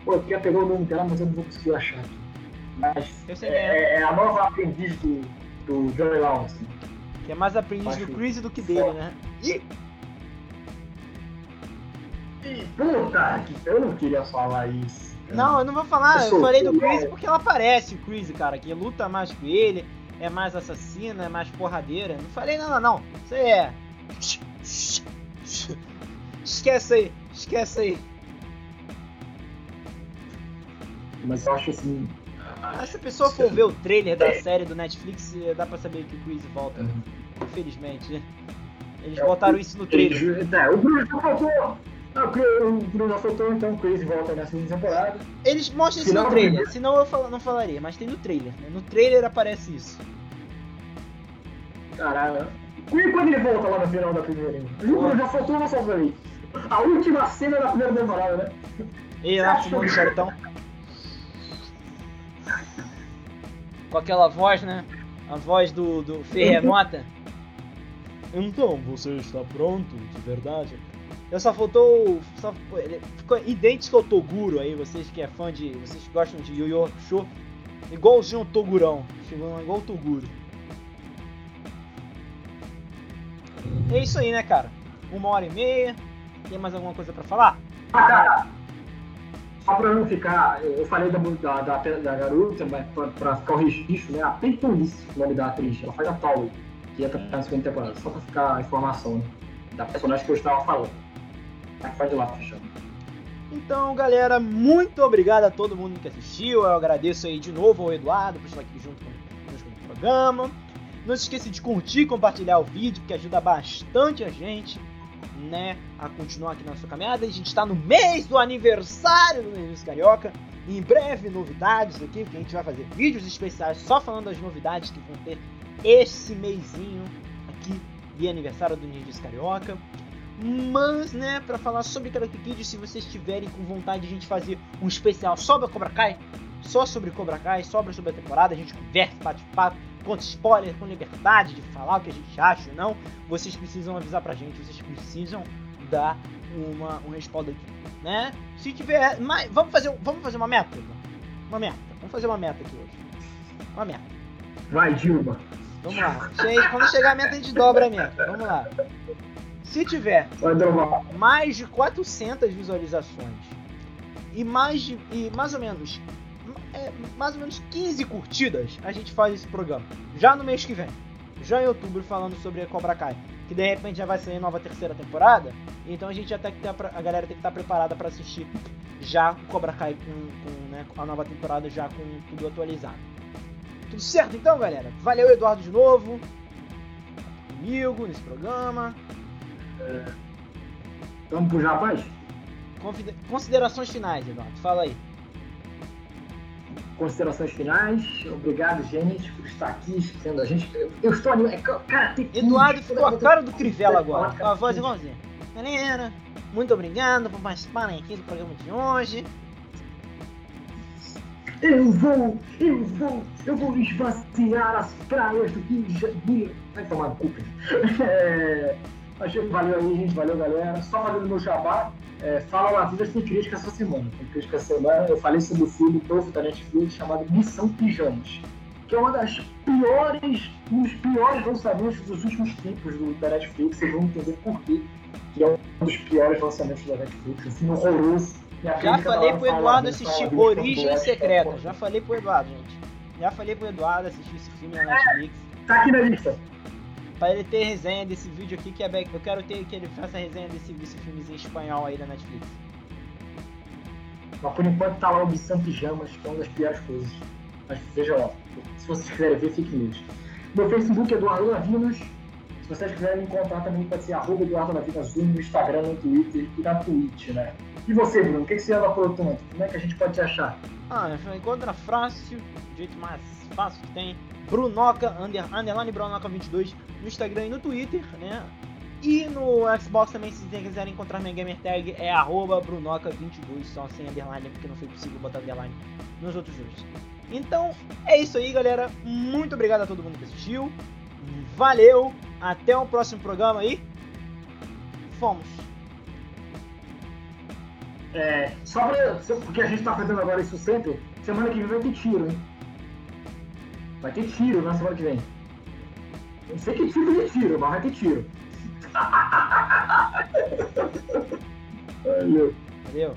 pô, eu queria pegar o nome dela, mas eu não vou conseguir achar aqui. Mas é, é, é, a nova aprendiz do, do Johnny Lawrence. Que é mais aprendiz do Chris do que dele, né? E Puta que eu não queria falar isso. Não, eu não vou falar, eu, eu falei do Chris porque ela parece o Chris, cara, que luta mais com ele, é mais assassina, é mais porradeira. Não falei nada não. Isso aí é. Esquece aí, esquece aí. Mas eu acho assim. Ah, se a pessoa for ver o trailer da série do Netflix, dá pra saber que o Chris volta. Uhum. Infelizmente. Eles é, botaram isso no trailer. É, o Chris voltou! Ah, o Bruno faltou, então o Chris volta na segunda temporada. Eles mostram isso no trailer, senão eu fal não falaria, mas tem no trailer. Né? No trailer aparece isso. Caralho. E quando ele volta lá no final da primeira? O Bruno já faltou uma só pra mim. A última cena da primeira temporada, né? E lá, fumando chartão. Com aquela voz, né? A voz do, do Ferremota. Então, você está pronto, de verdade? Eu só faltou. Só, ele ficou idêntico ao Toguro aí, vocês que é fã de. Vocês gostam de Yu Yu Hakusho. Igualzinho o Togurão. Chegou igual o Toguro. É isso aí, né, cara? Uma hora e meia. Tem mais alguma coisa pra falar? Ah, cara. Só pra não ficar. Eu falei da, da, da, da garota, mas pra, pra, ficar o registro, né? A Peytonice, o nome da atriz. Ela faz a Pauli, que entra na segunda temporada. Só pra ficar a informação, né? Da personagem que eu estava falando. Então, galera, muito obrigado a todo mundo que assistiu. Eu agradeço aí de novo ao Eduardo por estar aqui junto conosco no programa. Não se esqueça de curtir e compartilhar o vídeo, que ajuda bastante a gente, né, a continuar aqui na sua caminhada. A gente está no mês do aniversário do Nerds Carioca. Em breve, novidades aqui, que a gente vai fazer vídeos especiais só falando das novidades que vão ter esse mêsinho aqui de aniversário do Nerds Carioca. Mas, né, para falar sobre Karate Kid, se vocês tiverem com vontade de a gente fazer um especial sobre a Cobra Kai, só sobre Cobra Kai, só sobre a temporada, a gente conversa, bate papo, conta spoiler, com liberdade de falar o que a gente acha ou não, vocês precisam avisar pra gente, vocês precisam dar uma, um respaldo aqui, né? Se tiver, mas, vamos fazer, vamos fazer uma meta, uma meta, vamos fazer uma meta aqui hoje, uma meta. Vai, Dilma. Vamos lá. Quando chegar a meta, a gente dobra a meta. Vamos lá. Se tiver mais de 400 visualizações e mais de e mais ou menos é, mais ou menos 15 curtidas, a gente faz esse programa. Já no mês que vem. Já em outubro falando sobre a Cobra Kai, que de repente já vai sair nova terceira temporada, então a gente já tem que ter a galera tem que estar preparada para assistir já o Cobra Kai com, com né, a nova temporada já com tudo atualizado. Tudo certo então, galera? Valeu Eduardo de novo. Comigo nesse programa. É... Vamos pro rapaz? Considerações finais, Eduardo. Fala aí. Considerações finais. Obrigado, gente, por estar aqui sendo a gente. Eu, estou animado. É, cara, tem Eduardo ficou a cara do Crivella agora. Com a voz igualzinha. Galera, muito obrigado por participarem aqui do programa de hoje. Eu vou, eu vou, eu vou esvaziar as praias do Rio de Janeiro. Vai tomar no cu, é, Achei que valeu aí, gente. Valeu, galera. Só fazendo meu jabá. É, Fala na Vida tem crítica essa semana. Tem crítica essa semana. Eu falei sobre o filme novo da Netflix chamado Missão Pijamas. Que é uma das piores, um dos piores lançamentos dos últimos tempos do, da Netflix. Vocês vão entender por quê. Que é um dos piores lançamentos da Netflix. Um filme horroroso. Já falei pro Eduardo assistir Origem Secreta. Já falei pro Eduardo, gente. Já falei pro Eduardo assistir esse filme na Netflix. Tá aqui na lista para ele ter resenha desse vídeo aqui, que é eu quero ter que ele faça resenha desse, desse filmezinho espanhol aí da Netflix. Mas por enquanto tá lá o Missão Pijamas, que é uma das piores coisas. Mas veja lá, se vocês quiserem ver, fiquem neles. Meu Facebook é Eduardo Lavinas. Se vocês quiserem me encontrar também pode ser arroba Eduardo Lavinas no Instagram, no Twitter e na Twitch, né? E você, Bruno, o que, que você anda aprontando? Como é que a gente pode te achar? Ah, encontra fácil, do jeito mais fácil que tem. Brunoca, under, underline Brunoca22 no Instagram e no Twitter, né? E no Xbox também, se quiserem encontrar minha gamer tag, é Brunoca22, só sem underline, porque não foi possível botar underline nos outros jogos. Então, é isso aí, galera. Muito obrigado a todo mundo que assistiu. Valeu, até o próximo programa aí. Fomos. É, só pra, porque a gente tá fazendo agora isso sempre, semana que vem vai ter tiro, hein? Vai ter tiro na semana que vem. Não sei que tipo de tiro, mas vai ter tiro. Valeu. Valeu.